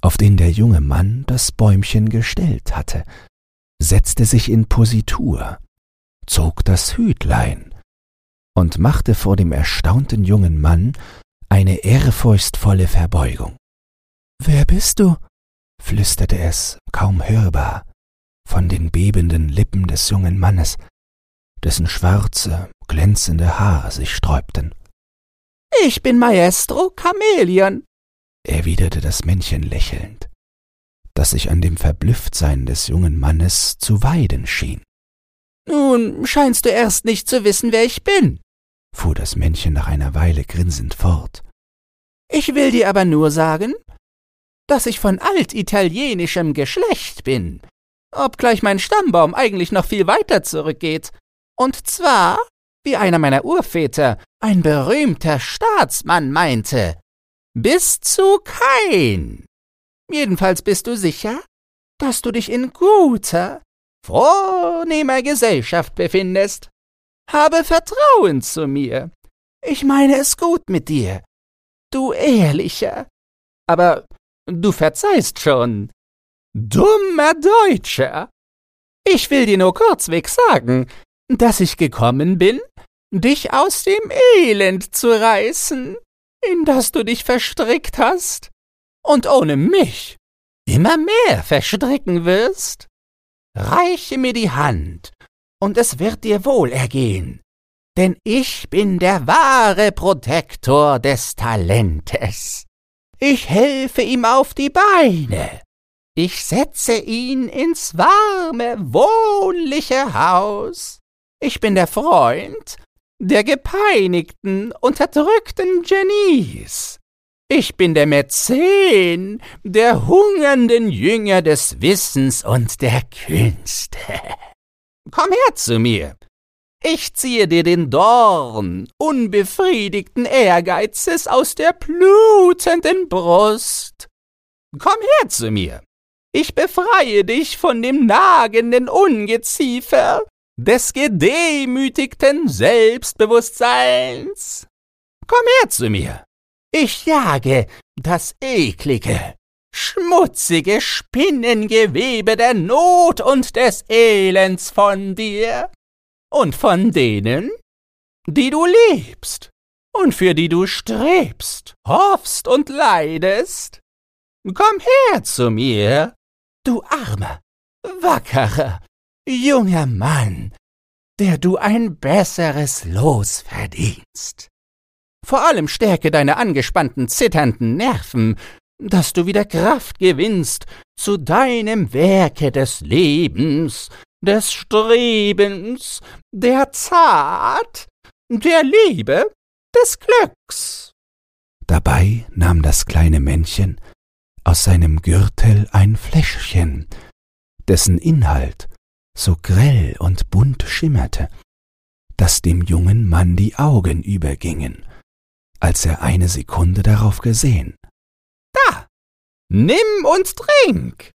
auf den der junge Mann das Bäumchen gestellt hatte, setzte sich in Positur, zog das Hütlein und machte vor dem erstaunten jungen Mann eine ehrfurchtsvolle Verbeugung. Wer bist du? flüsterte es, kaum hörbar, von den bebenden Lippen des jungen Mannes, dessen schwarze, glänzende Haare sich sträubten. Ich bin Maestro Chameleon, erwiderte das Männchen lächelnd, das sich an dem Verblüfftsein des jungen Mannes zu weiden schien. Nun scheinst du erst nicht zu wissen, wer ich bin, fuhr das Männchen nach einer Weile grinsend fort. Ich will dir aber nur sagen, dass ich von altitalienischem Geschlecht bin, obgleich mein Stammbaum eigentlich noch viel weiter zurückgeht. Und zwar, wie einer meiner Urväter, ein berühmter Staatsmann meinte, bis zu kein. Jedenfalls bist du sicher, dass du dich in guter, vornehmer Gesellschaft befindest. Habe Vertrauen zu mir. Ich meine es gut mit dir, du Ehrlicher. Aber du verzeihst schon. Dummer Deutscher. Ich will dir nur kurzweg sagen, dass ich gekommen bin, dich aus dem Elend zu reißen, in das du dich verstrickt hast, und ohne mich immer mehr verstricken wirst. Reiche mir die Hand, und es wird dir wohl ergehen, denn ich bin der wahre Protektor des Talentes. Ich helfe ihm auf die Beine. Ich setze ihn ins warme, wohnliche Haus. Ich bin der Freund der gepeinigten, unterdrückten Genies. Ich bin der Mäzen der hungernden Jünger des Wissens und der Künste. Komm her zu mir. Ich ziehe dir den Dorn unbefriedigten Ehrgeizes aus der blutenden Brust. Komm her zu mir. Ich befreie dich von dem nagenden Ungeziefer des gedemütigten Selbstbewusstseins. Komm her zu mir. Ich jage das eklige, schmutzige Spinnengewebe der Not und des Elends von dir und von denen, die du liebst und für die du strebst, hoffst und leidest. Komm her zu mir, du armer, wackerer, junger Mann, der du ein besseres Los verdienst. Vor allem stärke deine angespannten, zitternden Nerven, dass du wieder Kraft gewinnst zu deinem Werke des Lebens, des Strebens, der Zart, der Liebe, des Glücks. Dabei nahm das kleine Männchen aus seinem Gürtel ein Fläschchen, dessen Inhalt so grell und bunt schimmerte, dass dem jungen Mann die Augen übergingen, als er eine Sekunde darauf gesehen. Da, nimm und trink,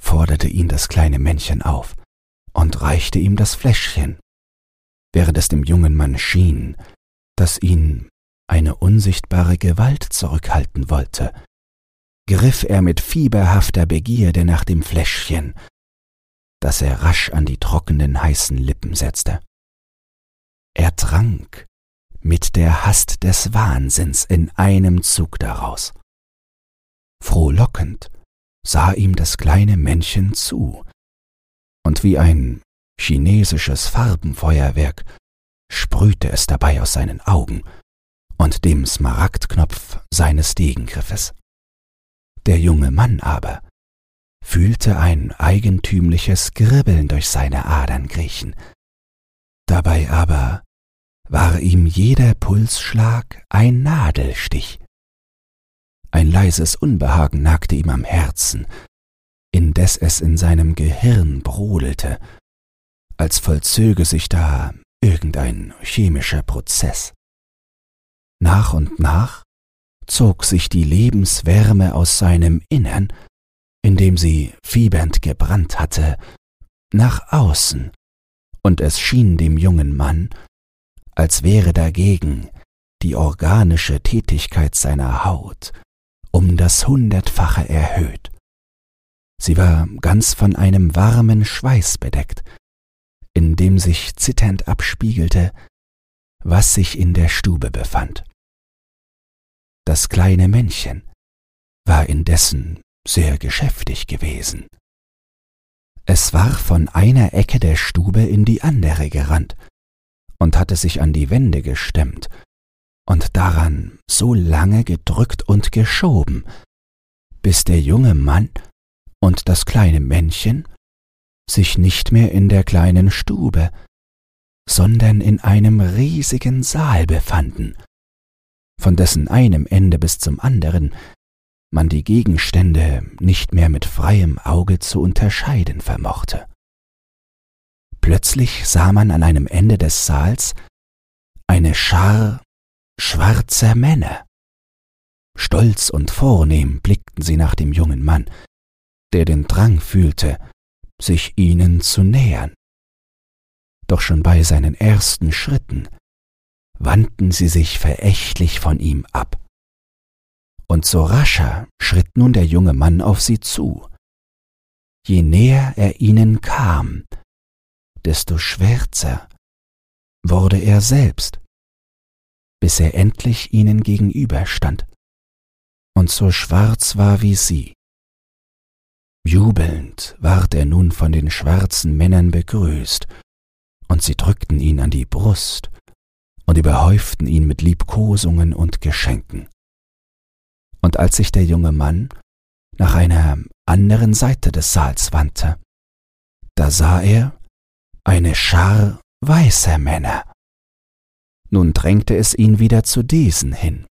forderte ihn das kleine Männchen auf und reichte ihm das Fläschchen, während es dem jungen Mann schien, dass ihn eine unsichtbare Gewalt zurückhalten wollte, griff er mit fieberhafter Begierde nach dem Fläschchen das er rasch an die trockenen heißen Lippen setzte. Er trank mit der Hast des Wahnsinns in einem Zug daraus. Frohlockend sah ihm das kleine Männchen zu, und wie ein chinesisches Farbenfeuerwerk sprühte es dabei aus seinen Augen und dem Smaragdknopf seines Degengriffes. Der junge Mann aber fühlte ein eigentümliches Kribbeln durch seine Adern kriechen. Dabei aber war ihm jeder Pulsschlag ein Nadelstich. Ein leises Unbehagen nagte ihm am Herzen, indes es in seinem Gehirn brodelte, als vollzöge sich da irgendein chemischer Prozess. Nach und nach zog sich die Lebenswärme aus seinem Innern, in dem sie fiebernd gebrannt hatte, nach außen, und es schien dem jungen Mann, als wäre dagegen die organische Tätigkeit seiner Haut um das Hundertfache erhöht. Sie war ganz von einem warmen Schweiß bedeckt, in dem sich zitternd abspiegelte, was sich in der Stube befand. Das kleine Männchen war indessen sehr geschäftig gewesen. Es war von einer Ecke der Stube in die andere gerannt und hatte sich an die Wände gestemmt und daran so lange gedrückt und geschoben, bis der junge Mann und das kleine Männchen sich nicht mehr in der kleinen Stube, sondern in einem riesigen Saal befanden, von dessen einem Ende bis zum anderen man die Gegenstände nicht mehr mit freiem Auge zu unterscheiden vermochte. Plötzlich sah man an einem Ende des Saals eine Schar schwarzer Männer. Stolz und vornehm blickten sie nach dem jungen Mann, der den Drang fühlte, sich ihnen zu nähern. Doch schon bei seinen ersten Schritten wandten sie sich verächtlich von ihm ab. Und so rascher schritt nun der junge Mann auf sie zu. Je näher er ihnen kam, desto schwärzer wurde er selbst, bis er endlich ihnen gegenüberstand und so schwarz war wie sie. Jubelnd ward er nun von den schwarzen Männern begrüßt, und sie drückten ihn an die Brust und überhäuften ihn mit Liebkosungen und Geschenken. Und als sich der junge Mann nach einer anderen Seite des Saals wandte, da sah er eine Schar weißer Männer. Nun drängte es ihn wieder zu diesen hin,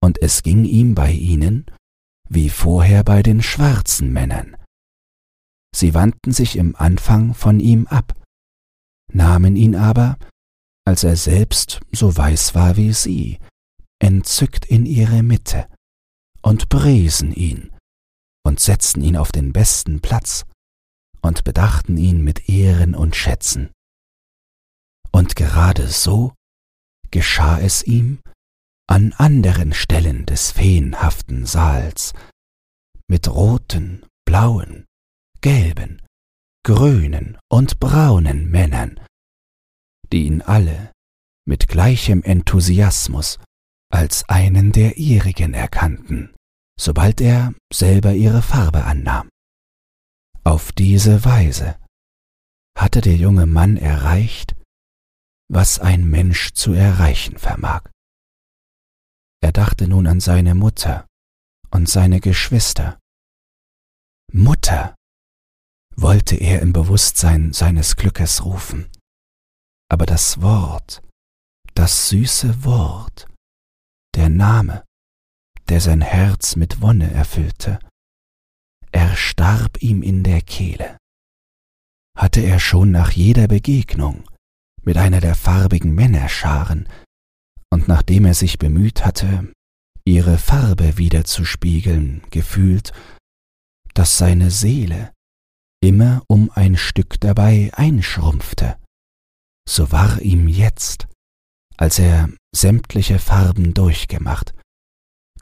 und es ging ihm bei ihnen wie vorher bei den schwarzen Männern. Sie wandten sich im Anfang von ihm ab, nahmen ihn aber, als er selbst so weiß war wie sie, entzückt in ihre Mitte und priesen ihn und setzten ihn auf den besten Platz und bedachten ihn mit Ehren und Schätzen. Und gerade so geschah es ihm an anderen Stellen des feenhaften Saals, mit roten, blauen, gelben, grünen und braunen Männern, die ihn alle mit gleichem Enthusiasmus als einen der ihrigen erkannten, sobald er selber ihre Farbe annahm. Auf diese Weise hatte der junge Mann erreicht, was ein Mensch zu erreichen vermag. Er dachte nun an seine Mutter und seine Geschwister. Mutter wollte er im Bewusstsein seines Glückes rufen, aber das Wort, das süße Wort, der Name, der sein Herz mit Wonne erfüllte, erstarb ihm in der Kehle. Hatte er schon nach jeder Begegnung mit einer der farbigen Männerscharen, und nachdem er sich bemüht hatte, ihre Farbe wiederzuspiegeln, gefühlt, dass seine Seele immer um ein Stück dabei einschrumpfte, so war ihm jetzt, als er sämtliche Farben durchgemacht,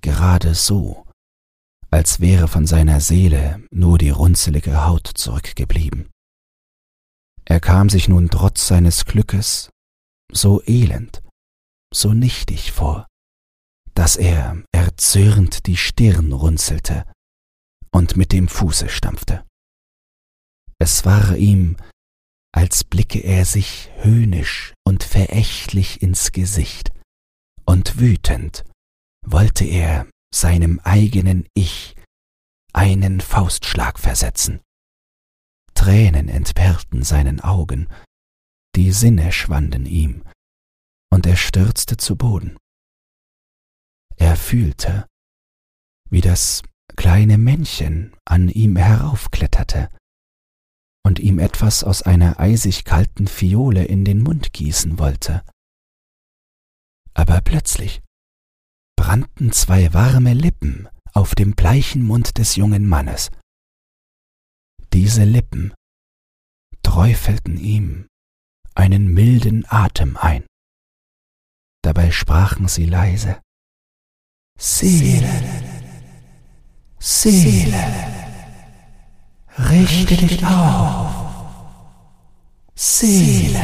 gerade so, als wäre von seiner Seele nur die runzelige Haut zurückgeblieben. Er kam sich nun trotz seines Glückes so elend, so nichtig vor, dass er erzürnt die Stirn runzelte und mit dem Fuße stampfte. Es war ihm, als blicke er sich höhnisch und verächtlich ins Gesicht, und wütend wollte er seinem eigenen Ich einen Faustschlag versetzen. Tränen entperrten seinen Augen, die Sinne schwanden ihm, und er stürzte zu Boden. Er fühlte, wie das kleine Männchen an ihm heraufkletterte, und ihm etwas aus einer eisig kalten Fiole in den Mund gießen wollte. Aber plötzlich brannten zwei warme Lippen auf dem bleichen Mund des jungen Mannes. Diese Lippen träufelten ihm einen milden Atem ein. Dabei sprachen sie leise Seele, Seele, richte dich auf. Seele,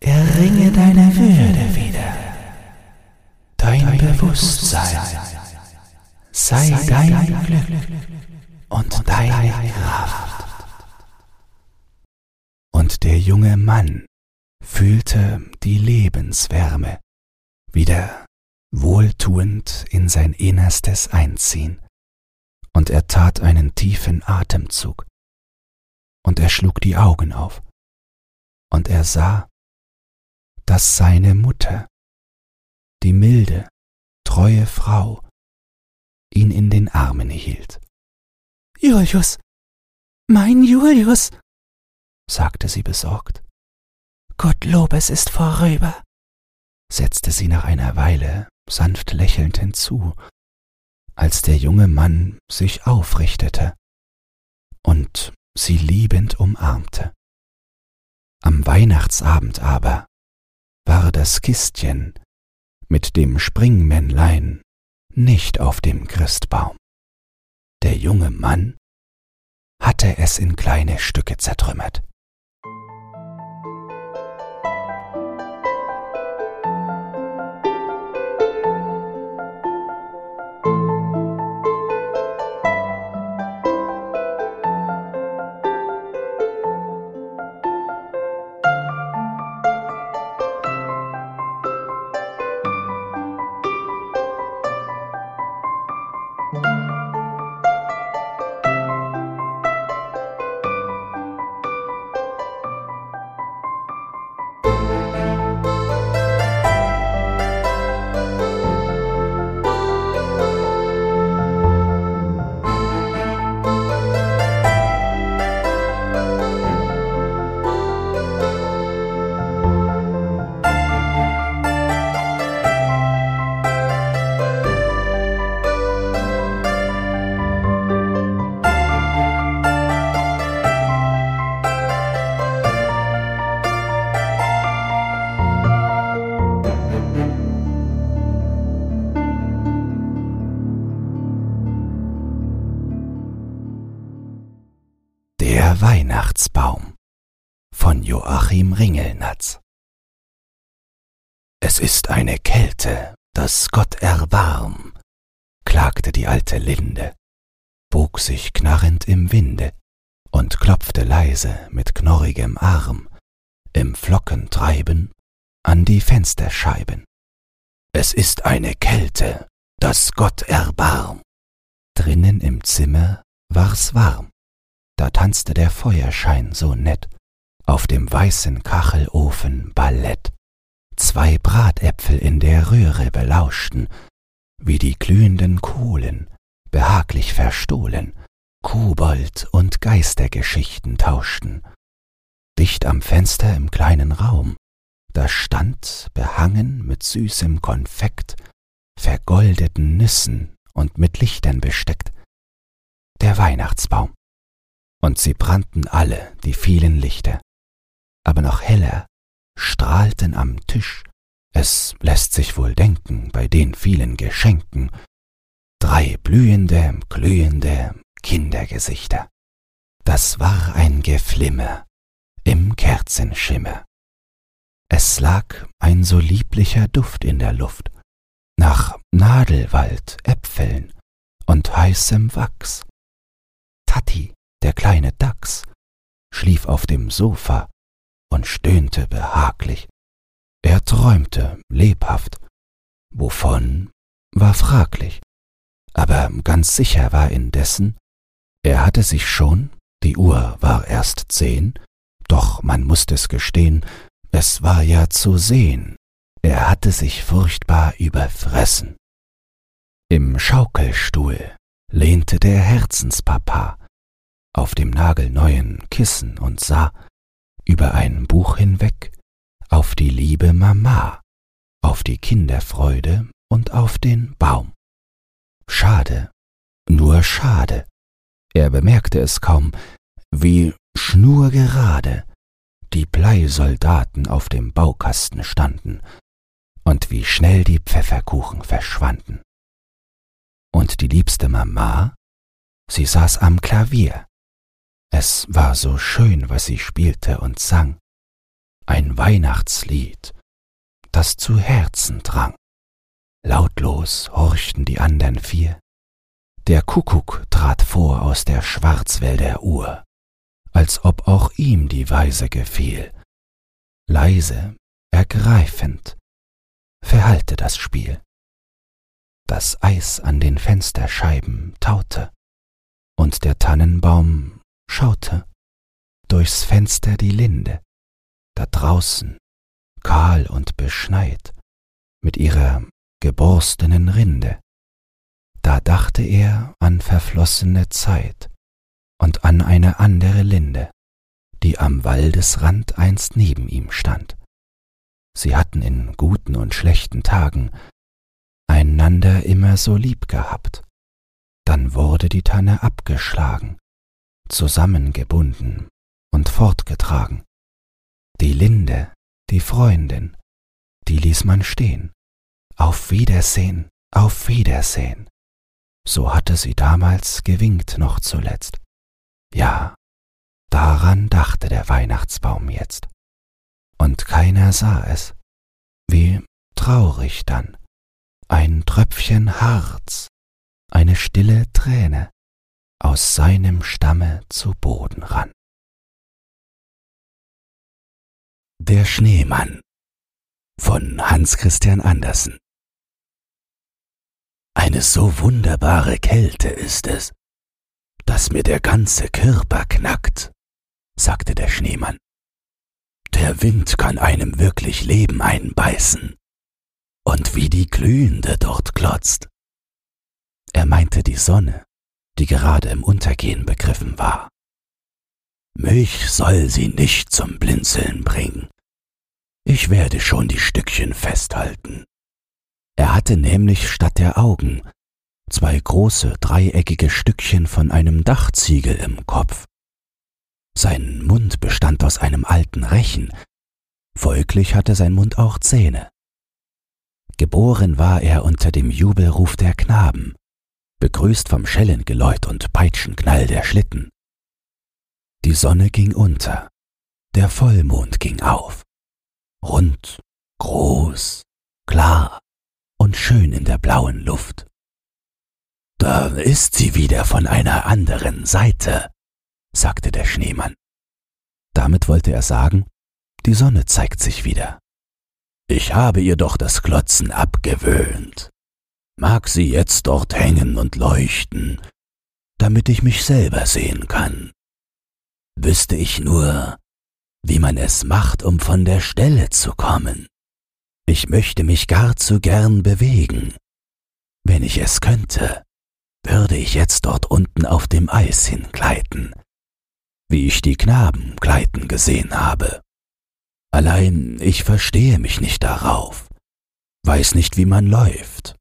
erringe deine Würde wieder. Dein Bewusstsein. Sei dein Glück und deine Kraft. Und der junge Mann fühlte die Lebenswärme wieder wohltuend in sein Innerstes einziehen, und er tat einen tiefen Atemzug, und er schlug die Augen auf, und er sah, dass seine Mutter, die milde, treue Frau, ihn in den Armen hielt. Julius, mein Julius, sagte sie besorgt. Gottlob, es ist vorüber, setzte sie nach einer Weile sanft lächelnd hinzu, als der junge Mann sich aufrichtete und sie liebend umarmte. Am Weihnachtsabend aber war das Kistchen mit dem Springmännlein nicht auf dem Christbaum. Der junge Mann hatte es in kleine Stücke zertrümmert. Es ist eine Kälte, dass Gott erbarm, klagte die alte Linde, bog sich knarrend im Winde und klopfte leise mit knorrigem Arm im Flockentreiben an die Fensterscheiben. Es ist eine Kälte, dass Gott erbarm. Drinnen im Zimmer war's warm da tanzte der Feuerschein so nett, auf dem weißen Kachelofen Ballett. Zwei Bratäpfel in der Röhre belauschten, wie die glühenden Kohlen, behaglich verstohlen, Kobold und Geistergeschichten tauschten. Dicht am Fenster im kleinen Raum, da stand, behangen mit süßem Konfekt, vergoldeten Nüssen und mit Lichtern besteckt, der Weihnachtsbaum und sie brannten alle, die vielen Lichter. Aber noch heller strahlten am Tisch, es lässt sich wohl denken bei den vielen Geschenken, drei blühende, glühende Kindergesichter. Das war ein Geflimmer im Kerzenschimmer. Es lag ein so lieblicher Duft in der Luft, nach Nadelwald, Äpfeln und heißem Wachs. Tati der kleine Dachs, schlief auf dem Sofa und stöhnte behaglich. Er träumte lebhaft. Wovon war fraglich. Aber ganz sicher war indessen, er hatte sich schon, die Uhr war erst zehn, doch man musst es gestehen, es war ja zu sehen, er hatte sich furchtbar überfressen. Im Schaukelstuhl lehnte der Herzenspapa, auf dem nagelneuen Kissen und sah über ein Buch hinweg auf die liebe Mama, auf die Kinderfreude und auf den Baum. Schade, nur schade. Er bemerkte es kaum, wie schnurgerade die Bleisoldaten auf dem Baukasten standen und wie schnell die Pfefferkuchen verschwanden. Und die liebste Mama, sie saß am Klavier. Es war so schön, was sie spielte und sang. Ein Weihnachtslied, das zu Herzen drang. Lautlos horchten die andern vier. Der Kuckuck trat vor aus der Schwarzwälder Uhr, als ob auch ihm die Weise gefiel. Leise, ergreifend, verhallte das Spiel. Das Eis an den Fensterscheiben taute, und der Tannenbaum schaute durchs Fenster die Linde, da draußen, kahl und beschneit, mit ihrer geborstenen Rinde. Da dachte er an verflossene Zeit und an eine andere Linde, die am Waldesrand einst neben ihm stand. Sie hatten in guten und schlechten Tagen einander immer so lieb gehabt. Dann wurde die Tanne abgeschlagen, zusammengebunden und fortgetragen. Die Linde, die Freundin, die ließ man stehen. Auf Wiedersehen, auf Wiedersehen. So hatte sie damals gewinkt noch zuletzt. Ja, daran dachte der Weihnachtsbaum jetzt und keiner sah es. Wie traurig dann. Ein Tröpfchen Harz, eine stille Träne aus seinem Stamme zu Boden rann. Der Schneemann von Hans Christian Andersen Eine so wunderbare Kälte ist es, dass mir der ganze Körper knackt, sagte der Schneemann. Der Wind kann einem wirklich Leben einbeißen. Und wie die Glühende dort klotzt. Er meinte die Sonne, die gerade im Untergehen begriffen war. Mich soll sie nicht zum Blinzeln bringen. Ich werde schon die Stückchen festhalten. Er hatte nämlich statt der Augen zwei große dreieckige Stückchen von einem Dachziegel im Kopf. Sein Mund bestand aus einem alten Rechen, folglich hatte sein Mund auch Zähne. Geboren war er unter dem Jubelruf der Knaben, begrüßt vom Schellengeläut und Peitschenknall der Schlitten. Die Sonne ging unter, der Vollmond ging auf, rund, groß, klar und schön in der blauen Luft. Da ist sie wieder von einer anderen Seite, sagte der Schneemann. Damit wollte er sagen, die Sonne zeigt sich wieder. Ich habe ihr doch das Klotzen abgewöhnt. Mag sie jetzt dort hängen und leuchten, damit ich mich selber sehen kann. Wüsste ich nur, wie man es macht, um von der Stelle zu kommen. Ich möchte mich gar zu gern bewegen. Wenn ich es könnte, würde ich jetzt dort unten auf dem Eis hingleiten, wie ich die Knaben gleiten gesehen habe. Allein ich verstehe mich nicht darauf, weiß nicht, wie man läuft.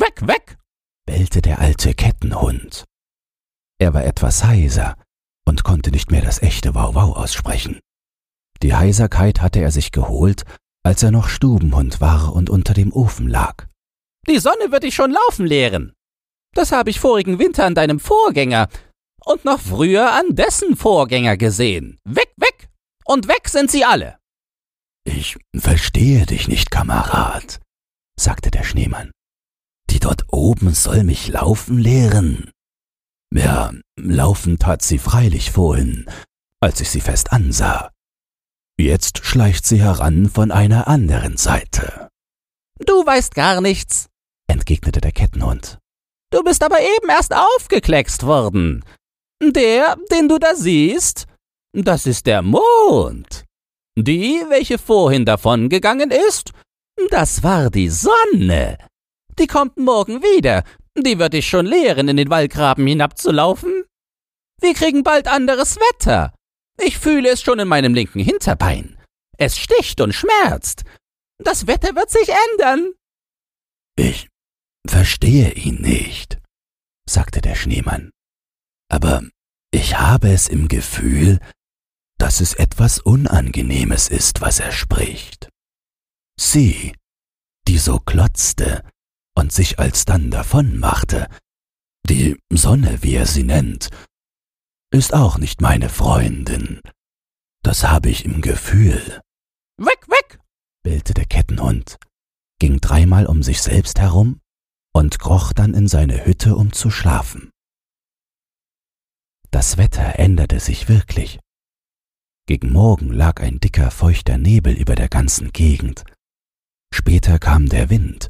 Weg, weg! bellte der alte Kettenhund. Er war etwas heiser und konnte nicht mehr das echte Wauwau aussprechen. Die Heiserkeit hatte er sich geholt, als er noch Stubenhund war und unter dem Ofen lag. Die Sonne wird dich schon laufen lehren. Das habe ich vorigen Winter an deinem Vorgänger, und noch früher an dessen Vorgänger gesehen. Weg, weg! Und weg sind sie alle! Ich verstehe dich nicht, Kamerad, sagte der Schneemann. Die dort oben soll mich laufen lehren. Ja, laufen tat sie freilich vorhin, als ich sie fest ansah. Jetzt schleicht sie heran von einer anderen Seite. Du weißt gar nichts, entgegnete der Kettenhund. Du bist aber eben erst aufgekleckst worden. Der, den du da siehst, das ist der Mond. Die, welche vorhin davongegangen ist, das war die Sonne. Die kommt morgen wieder. Die wird dich schon lehren, in den Wallgraben hinabzulaufen. Wir kriegen bald anderes Wetter. Ich fühle es schon in meinem linken Hinterbein. Es sticht und schmerzt. Das Wetter wird sich ändern. Ich verstehe ihn nicht, sagte der Schneemann. Aber ich habe es im Gefühl, dass es etwas Unangenehmes ist, was er spricht. Sie, die so klotzte und sich alsdann davonmachte, die Sonne, wie er sie nennt, ist auch nicht meine Freundin. Das habe ich im Gefühl. Weg, weg! bellte der Kettenhund, ging dreimal um sich selbst herum und kroch dann in seine Hütte, um zu schlafen. Das Wetter änderte sich wirklich. Gegen Morgen lag ein dicker, feuchter Nebel über der ganzen Gegend. Später kam der Wind,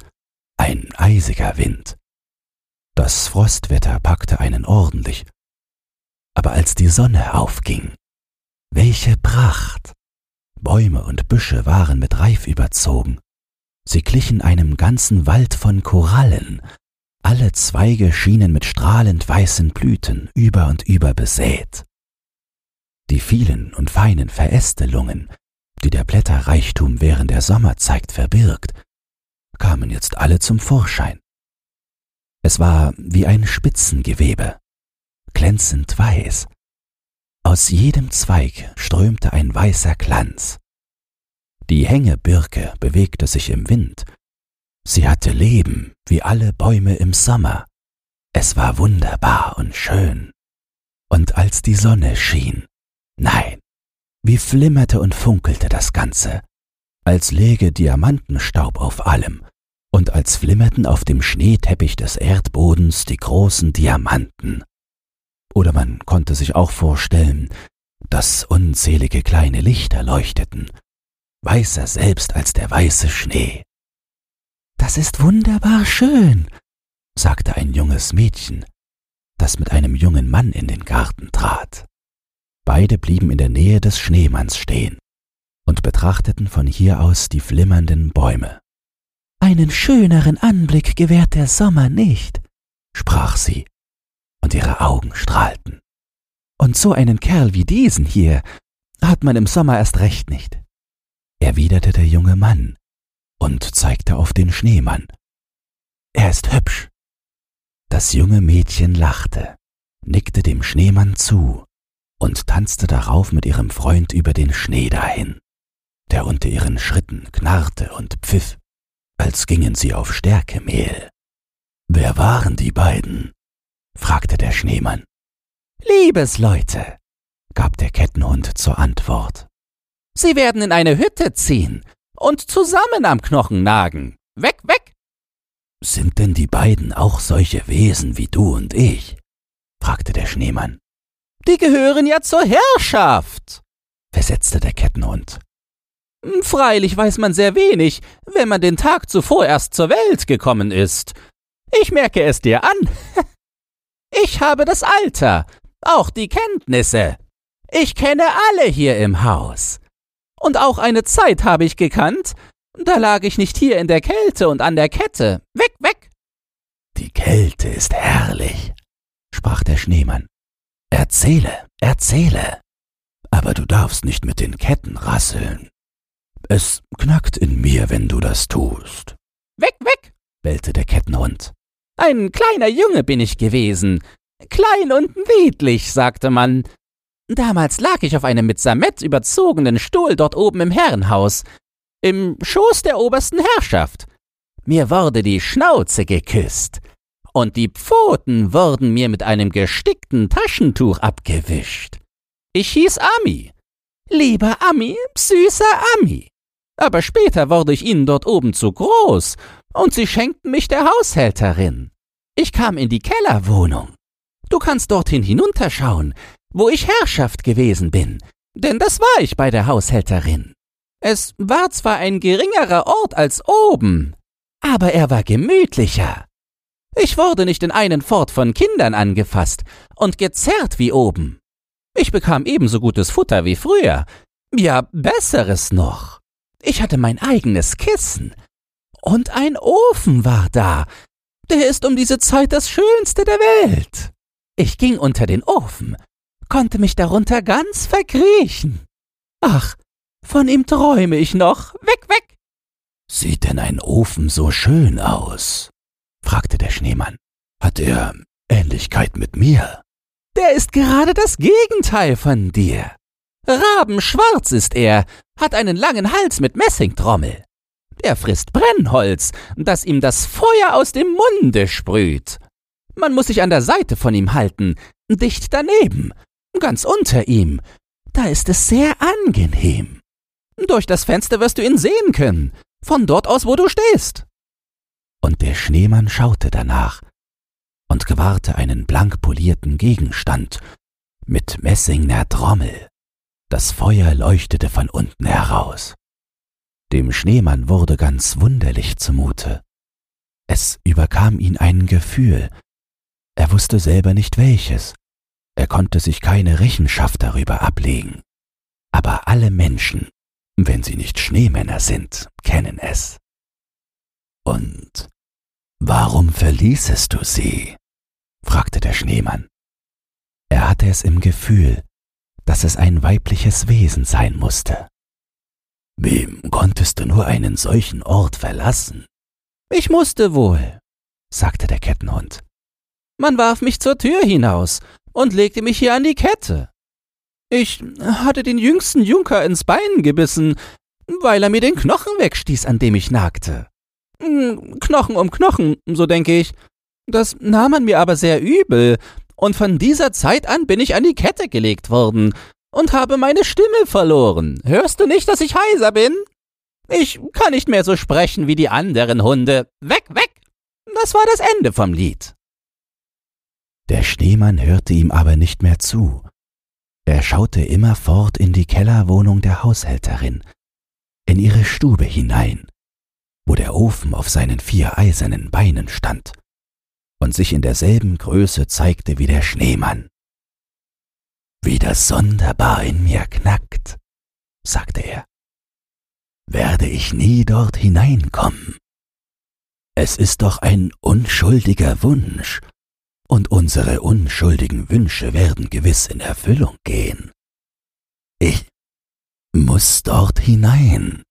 ein eisiger Wind. Das Frostwetter packte einen ordentlich. Aber als die Sonne aufging, welche Pracht! Bäume und Büsche waren mit Reif überzogen. Sie glichen einem ganzen Wald von Korallen. Alle Zweige schienen mit strahlend weißen Blüten über und über besät. Die vielen und feinen Verästelungen, die der Blätterreichtum während der Sommerzeit verbirgt, kamen jetzt alle zum Vorschein. Es war wie ein Spitzengewebe, glänzend weiß. Aus jedem Zweig strömte ein weißer Glanz. Die Hängebirke bewegte sich im Wind. Sie hatte Leben wie alle Bäume im Sommer. Es war wunderbar und schön. Und als die Sonne schien, nein, wie flimmerte und funkelte das Ganze, als läge Diamantenstaub auf allem und als flimmerten auf dem Schneeteppich des Erdbodens die großen Diamanten. Oder man konnte sich auch vorstellen, dass unzählige kleine Lichter leuchteten, weißer selbst als der weiße Schnee. Das ist wunderbar schön, sagte ein junges Mädchen, das mit einem jungen Mann in den Garten trat. Beide blieben in der Nähe des Schneemanns stehen und betrachteten von hier aus die flimmernden Bäume. Einen schöneren Anblick gewährt der Sommer nicht, sprach sie, und ihre Augen strahlten. Und so einen Kerl wie diesen hier hat man im Sommer erst recht nicht, erwiderte der junge Mann und zeigte auf den Schneemann. Er ist hübsch. Das junge Mädchen lachte, nickte dem Schneemann zu und tanzte darauf mit ihrem Freund über den Schnee dahin, der unter ihren Schritten knarrte und pfiff als gingen sie auf Stärkemehl. Wer waren die beiden? fragte der Schneemann. Liebesleute, gab der Kettenhund zur Antwort. Sie werden in eine Hütte ziehen und zusammen am Knochen nagen. Weg, weg! Sind denn die beiden auch solche Wesen wie du und ich? fragte der Schneemann. Die gehören ja zur Herrschaft, versetzte der Kettenhund. Freilich weiß man sehr wenig, wenn man den Tag zuvor erst zur Welt gekommen ist. Ich merke es dir an. Ich habe das Alter, auch die Kenntnisse. Ich kenne alle hier im Haus. Und auch eine Zeit habe ich gekannt, da lag ich nicht hier in der Kälte und an der Kette. Weg, weg! Die Kälte ist herrlich, sprach der Schneemann. Erzähle, erzähle. Aber du darfst nicht mit den Ketten rasseln. Es knackt in mir, wenn du das tust. Weg, weg! bellte der Kettenhund. Ein kleiner Junge bin ich gewesen. Klein und niedlich, sagte man. Damals lag ich auf einem mit Samett überzogenen Stuhl dort oben im Herrenhaus, im Schoß der obersten Herrschaft. Mir wurde die Schnauze geküsst, und die Pfoten wurden mir mit einem gestickten Taschentuch abgewischt. Ich hieß Ami. Lieber Ami, süßer Ami. Aber später wurde ich ihnen dort oben zu groß, und sie schenkten mich der Haushälterin. Ich kam in die Kellerwohnung. Du kannst dorthin hinunterschauen, wo ich Herrschaft gewesen bin, denn das war ich bei der Haushälterin. Es war zwar ein geringerer Ort als oben, aber er war gemütlicher. Ich wurde nicht in einen Fort von Kindern angefasst und gezerrt wie oben. Ich bekam ebenso gutes Futter wie früher, ja besseres noch. Ich hatte mein eigenes Kissen. Und ein Ofen war da. Der ist um diese Zeit das Schönste der Welt. Ich ging unter den Ofen konnte mich darunter ganz verkriechen. Ach, von ihm träume ich noch. Weg, weg! Sieht denn ein Ofen so schön aus? fragte der Schneemann. Hat er Ähnlichkeit mit mir? Der ist gerade das Gegenteil von dir. Rabenschwarz ist er, hat einen langen Hals mit Messingtrommel. Er frisst Brennholz, das ihm das Feuer aus dem Munde sprüht. Man muss sich an der Seite von ihm halten, dicht daneben, ganz unter ihm. Da ist es sehr angenehm. Durch das Fenster wirst du ihn sehen können, von dort aus, wo du stehst. Und der Schneemann schaute danach und gewahrte einen blank polierten Gegenstand mit messingner Trommel. Das Feuer leuchtete von unten heraus. Dem Schneemann wurde ganz wunderlich zumute. Es überkam ihn ein Gefühl. Er wusste selber nicht welches. Er konnte sich keine Rechenschaft darüber ablegen. Aber alle Menschen, wenn sie nicht Schneemänner sind, kennen es. Und warum verließest du sie? fragte der Schneemann. Er hatte es im Gefühl, dass es ein weibliches Wesen sein musste. Wem konntest du nur einen solchen Ort verlassen? Ich musste wohl, sagte der Kettenhund. Man warf mich zur Tür hinaus und legte mich hier an die Kette. Ich hatte den jüngsten Junker ins Bein gebissen, weil er mir den Knochen wegstieß, an dem ich nagte. Hm, Knochen um Knochen, so denke ich. Das nahm man mir aber sehr übel, und von dieser Zeit an bin ich an die Kette gelegt worden und habe meine Stimme verloren. Hörst du nicht, dass ich heiser bin? Ich kann nicht mehr so sprechen wie die anderen Hunde. Weg, weg! Das war das Ende vom Lied. Der Schneemann hörte ihm aber nicht mehr zu. Er schaute immerfort in die Kellerwohnung der Haushälterin, in ihre Stube hinein, wo der Ofen auf seinen vier eisernen Beinen stand und sich in derselben Größe zeigte wie der Schneemann. Wie das sonderbar in mir knackt, sagte er, werde ich nie dort hineinkommen. Es ist doch ein unschuldiger Wunsch, und unsere unschuldigen Wünsche werden gewiss in Erfüllung gehen. Ich muss dort hinein.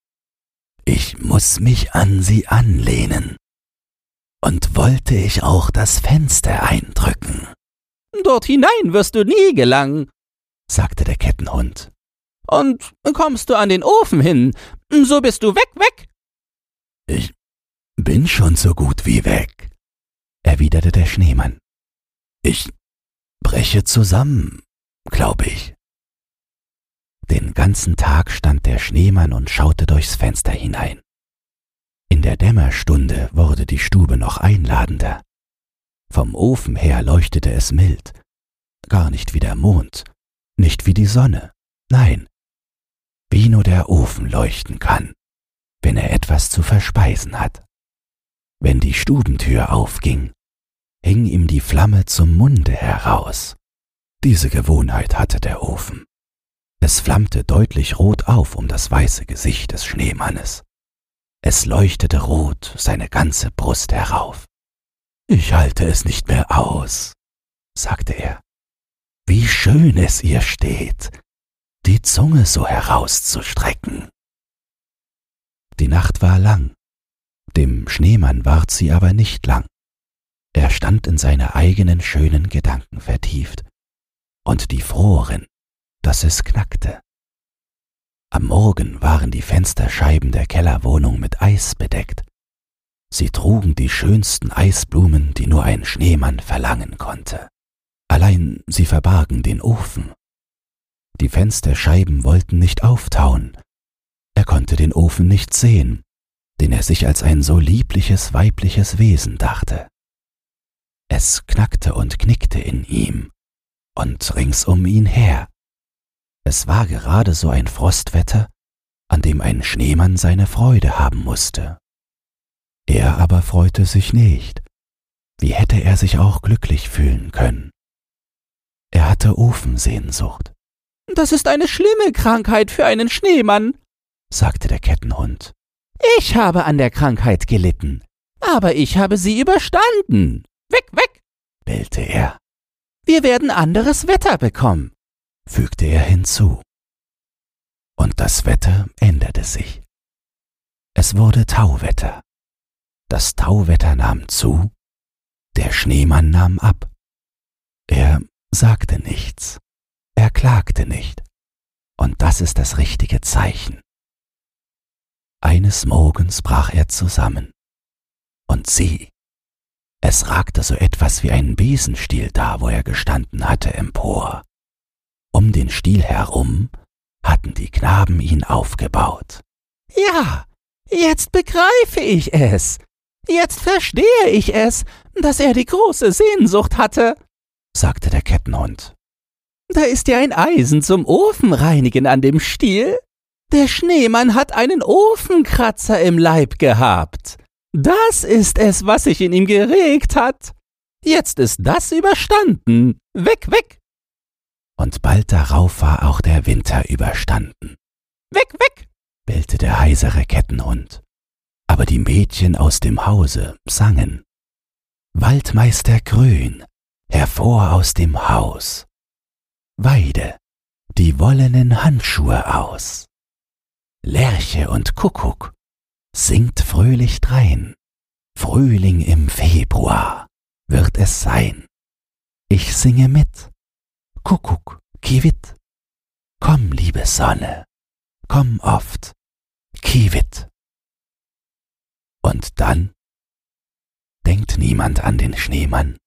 Ich muss mich an sie anlehnen und wollte ich auch das Fenster eindrücken. Dort hinein wirst du nie gelangen, sagte der Kettenhund. Und kommst du an den Ofen hin, so bist du weg, weg. Ich bin schon so gut wie weg, erwiderte der Schneemann. Ich breche zusammen, glaube ich. Den ganzen Tag stand der Schneemann und schaute durchs Fenster hinein. In der Dämmerstunde wurde die Stube noch einladender. Vom Ofen her leuchtete es mild, gar nicht wie der Mond, nicht wie die Sonne, nein, wie nur der Ofen leuchten kann, wenn er etwas zu verspeisen hat. Wenn die Stubentür aufging, hing ihm die Flamme zum Munde heraus. Diese Gewohnheit hatte der Ofen. Es flammte deutlich rot auf um das weiße Gesicht des Schneemannes. Es leuchtete rot seine ganze Brust herauf. Ich halte es nicht mehr aus, sagte er. Wie schön es ihr steht, die Zunge so herauszustrecken. Die Nacht war lang, dem Schneemann ward sie aber nicht lang. Er stand in seine eigenen schönen Gedanken vertieft und die froren, dass es knackte. Am Morgen waren die Fensterscheiben der Kellerwohnung mit Eis bedeckt. Sie trugen die schönsten Eisblumen, die nur ein Schneemann verlangen konnte. Allein sie verbargen den Ofen. Die Fensterscheiben wollten nicht auftauen. Er konnte den Ofen nicht sehen, den er sich als ein so liebliches weibliches Wesen dachte. Es knackte und knickte in ihm und rings um ihn her es war gerade so ein Frostwetter, an dem ein Schneemann seine Freude haben musste. Er aber freute sich nicht. Wie hätte er sich auch glücklich fühlen können? Er hatte Ofensehnsucht. Das ist eine schlimme Krankheit für einen Schneemann, sagte der Kettenhund. Ich habe an der Krankheit gelitten, aber ich habe sie überstanden. Weg, weg, bellte er. Wir werden anderes Wetter bekommen. Fügte er hinzu. Und das Wetter änderte sich. Es wurde Tauwetter. Das Tauwetter nahm zu, der Schneemann nahm ab. Er sagte nichts, er klagte nicht, und das ist das richtige Zeichen. Eines Morgens brach er zusammen, und sieh, es ragte so etwas wie ein Besenstiel da, wo er gestanden hatte, empor. Um den Stiel herum hatten die Knaben ihn aufgebaut. Ja, jetzt begreife ich es, Jetzt verstehe ich es, dass er die große Sehnsucht hatte, sagte der Kettenhund. Da ist ja ein Eisen zum Ofenreinigen an dem Stiel. Der Schneemann hat einen Ofenkratzer im Leib gehabt. Das ist es, was sich in ihm geregt hat. Jetzt ist das überstanden. Weg, weg! Und bald darauf war auch der Winter überstanden. Weg, weg! bellte der heisere Kettenhund aber die Mädchen aus dem Hause sangen. Waldmeister Grün, hervor aus dem Haus. Weide, die wollenen Handschuhe aus. Lerche und Kuckuck, singt fröhlich drein. Frühling im Februar wird es sein. Ich singe mit. Kuckuck, Kiewit. Komm, liebe Sonne, komm oft. Kiewit. Und dann denkt niemand an den Schneemann.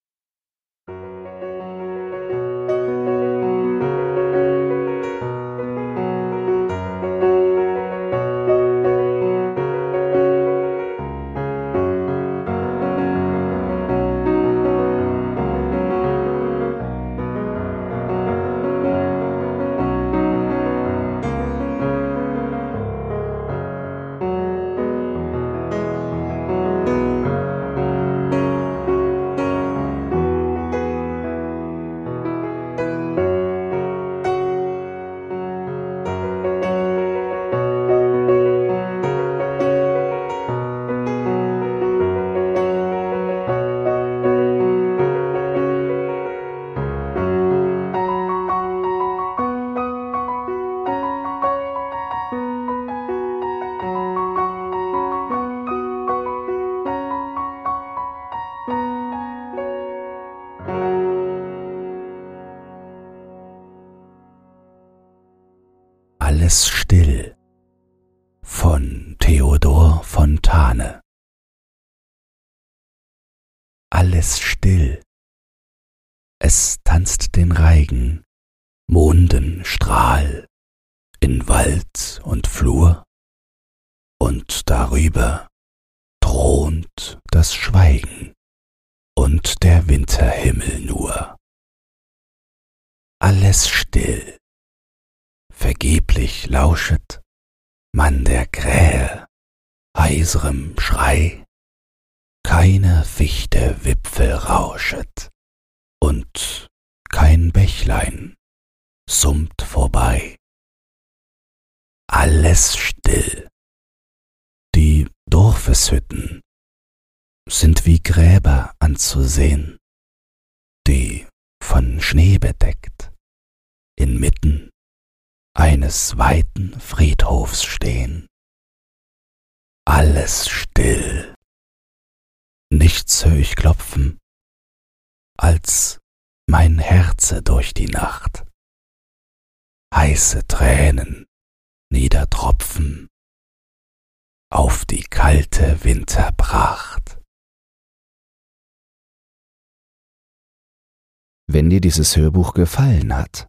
Alles still von Theodor Fontane Alles still. Es tanzt den Reigen, Mondenstrahl in Wald und Flur, und darüber thront das Schweigen und der Winterhimmel nur. Alles still vergeblich lauschet man der Krähe heiserem Schrei, keine Fichte Wipfel rauschet und kein Bächlein summt vorbei. Alles still. Die Dorfeshütten sind wie Gräber anzusehen, die von Schnee bedeckt, inmitten eines weiten Friedhofs stehen. Alles still. Nichts hör ich klopfen, als mein Herze durch die Nacht. Heiße Tränen niedertropfen auf die kalte Winterpracht. Wenn dir dieses Hörbuch gefallen hat,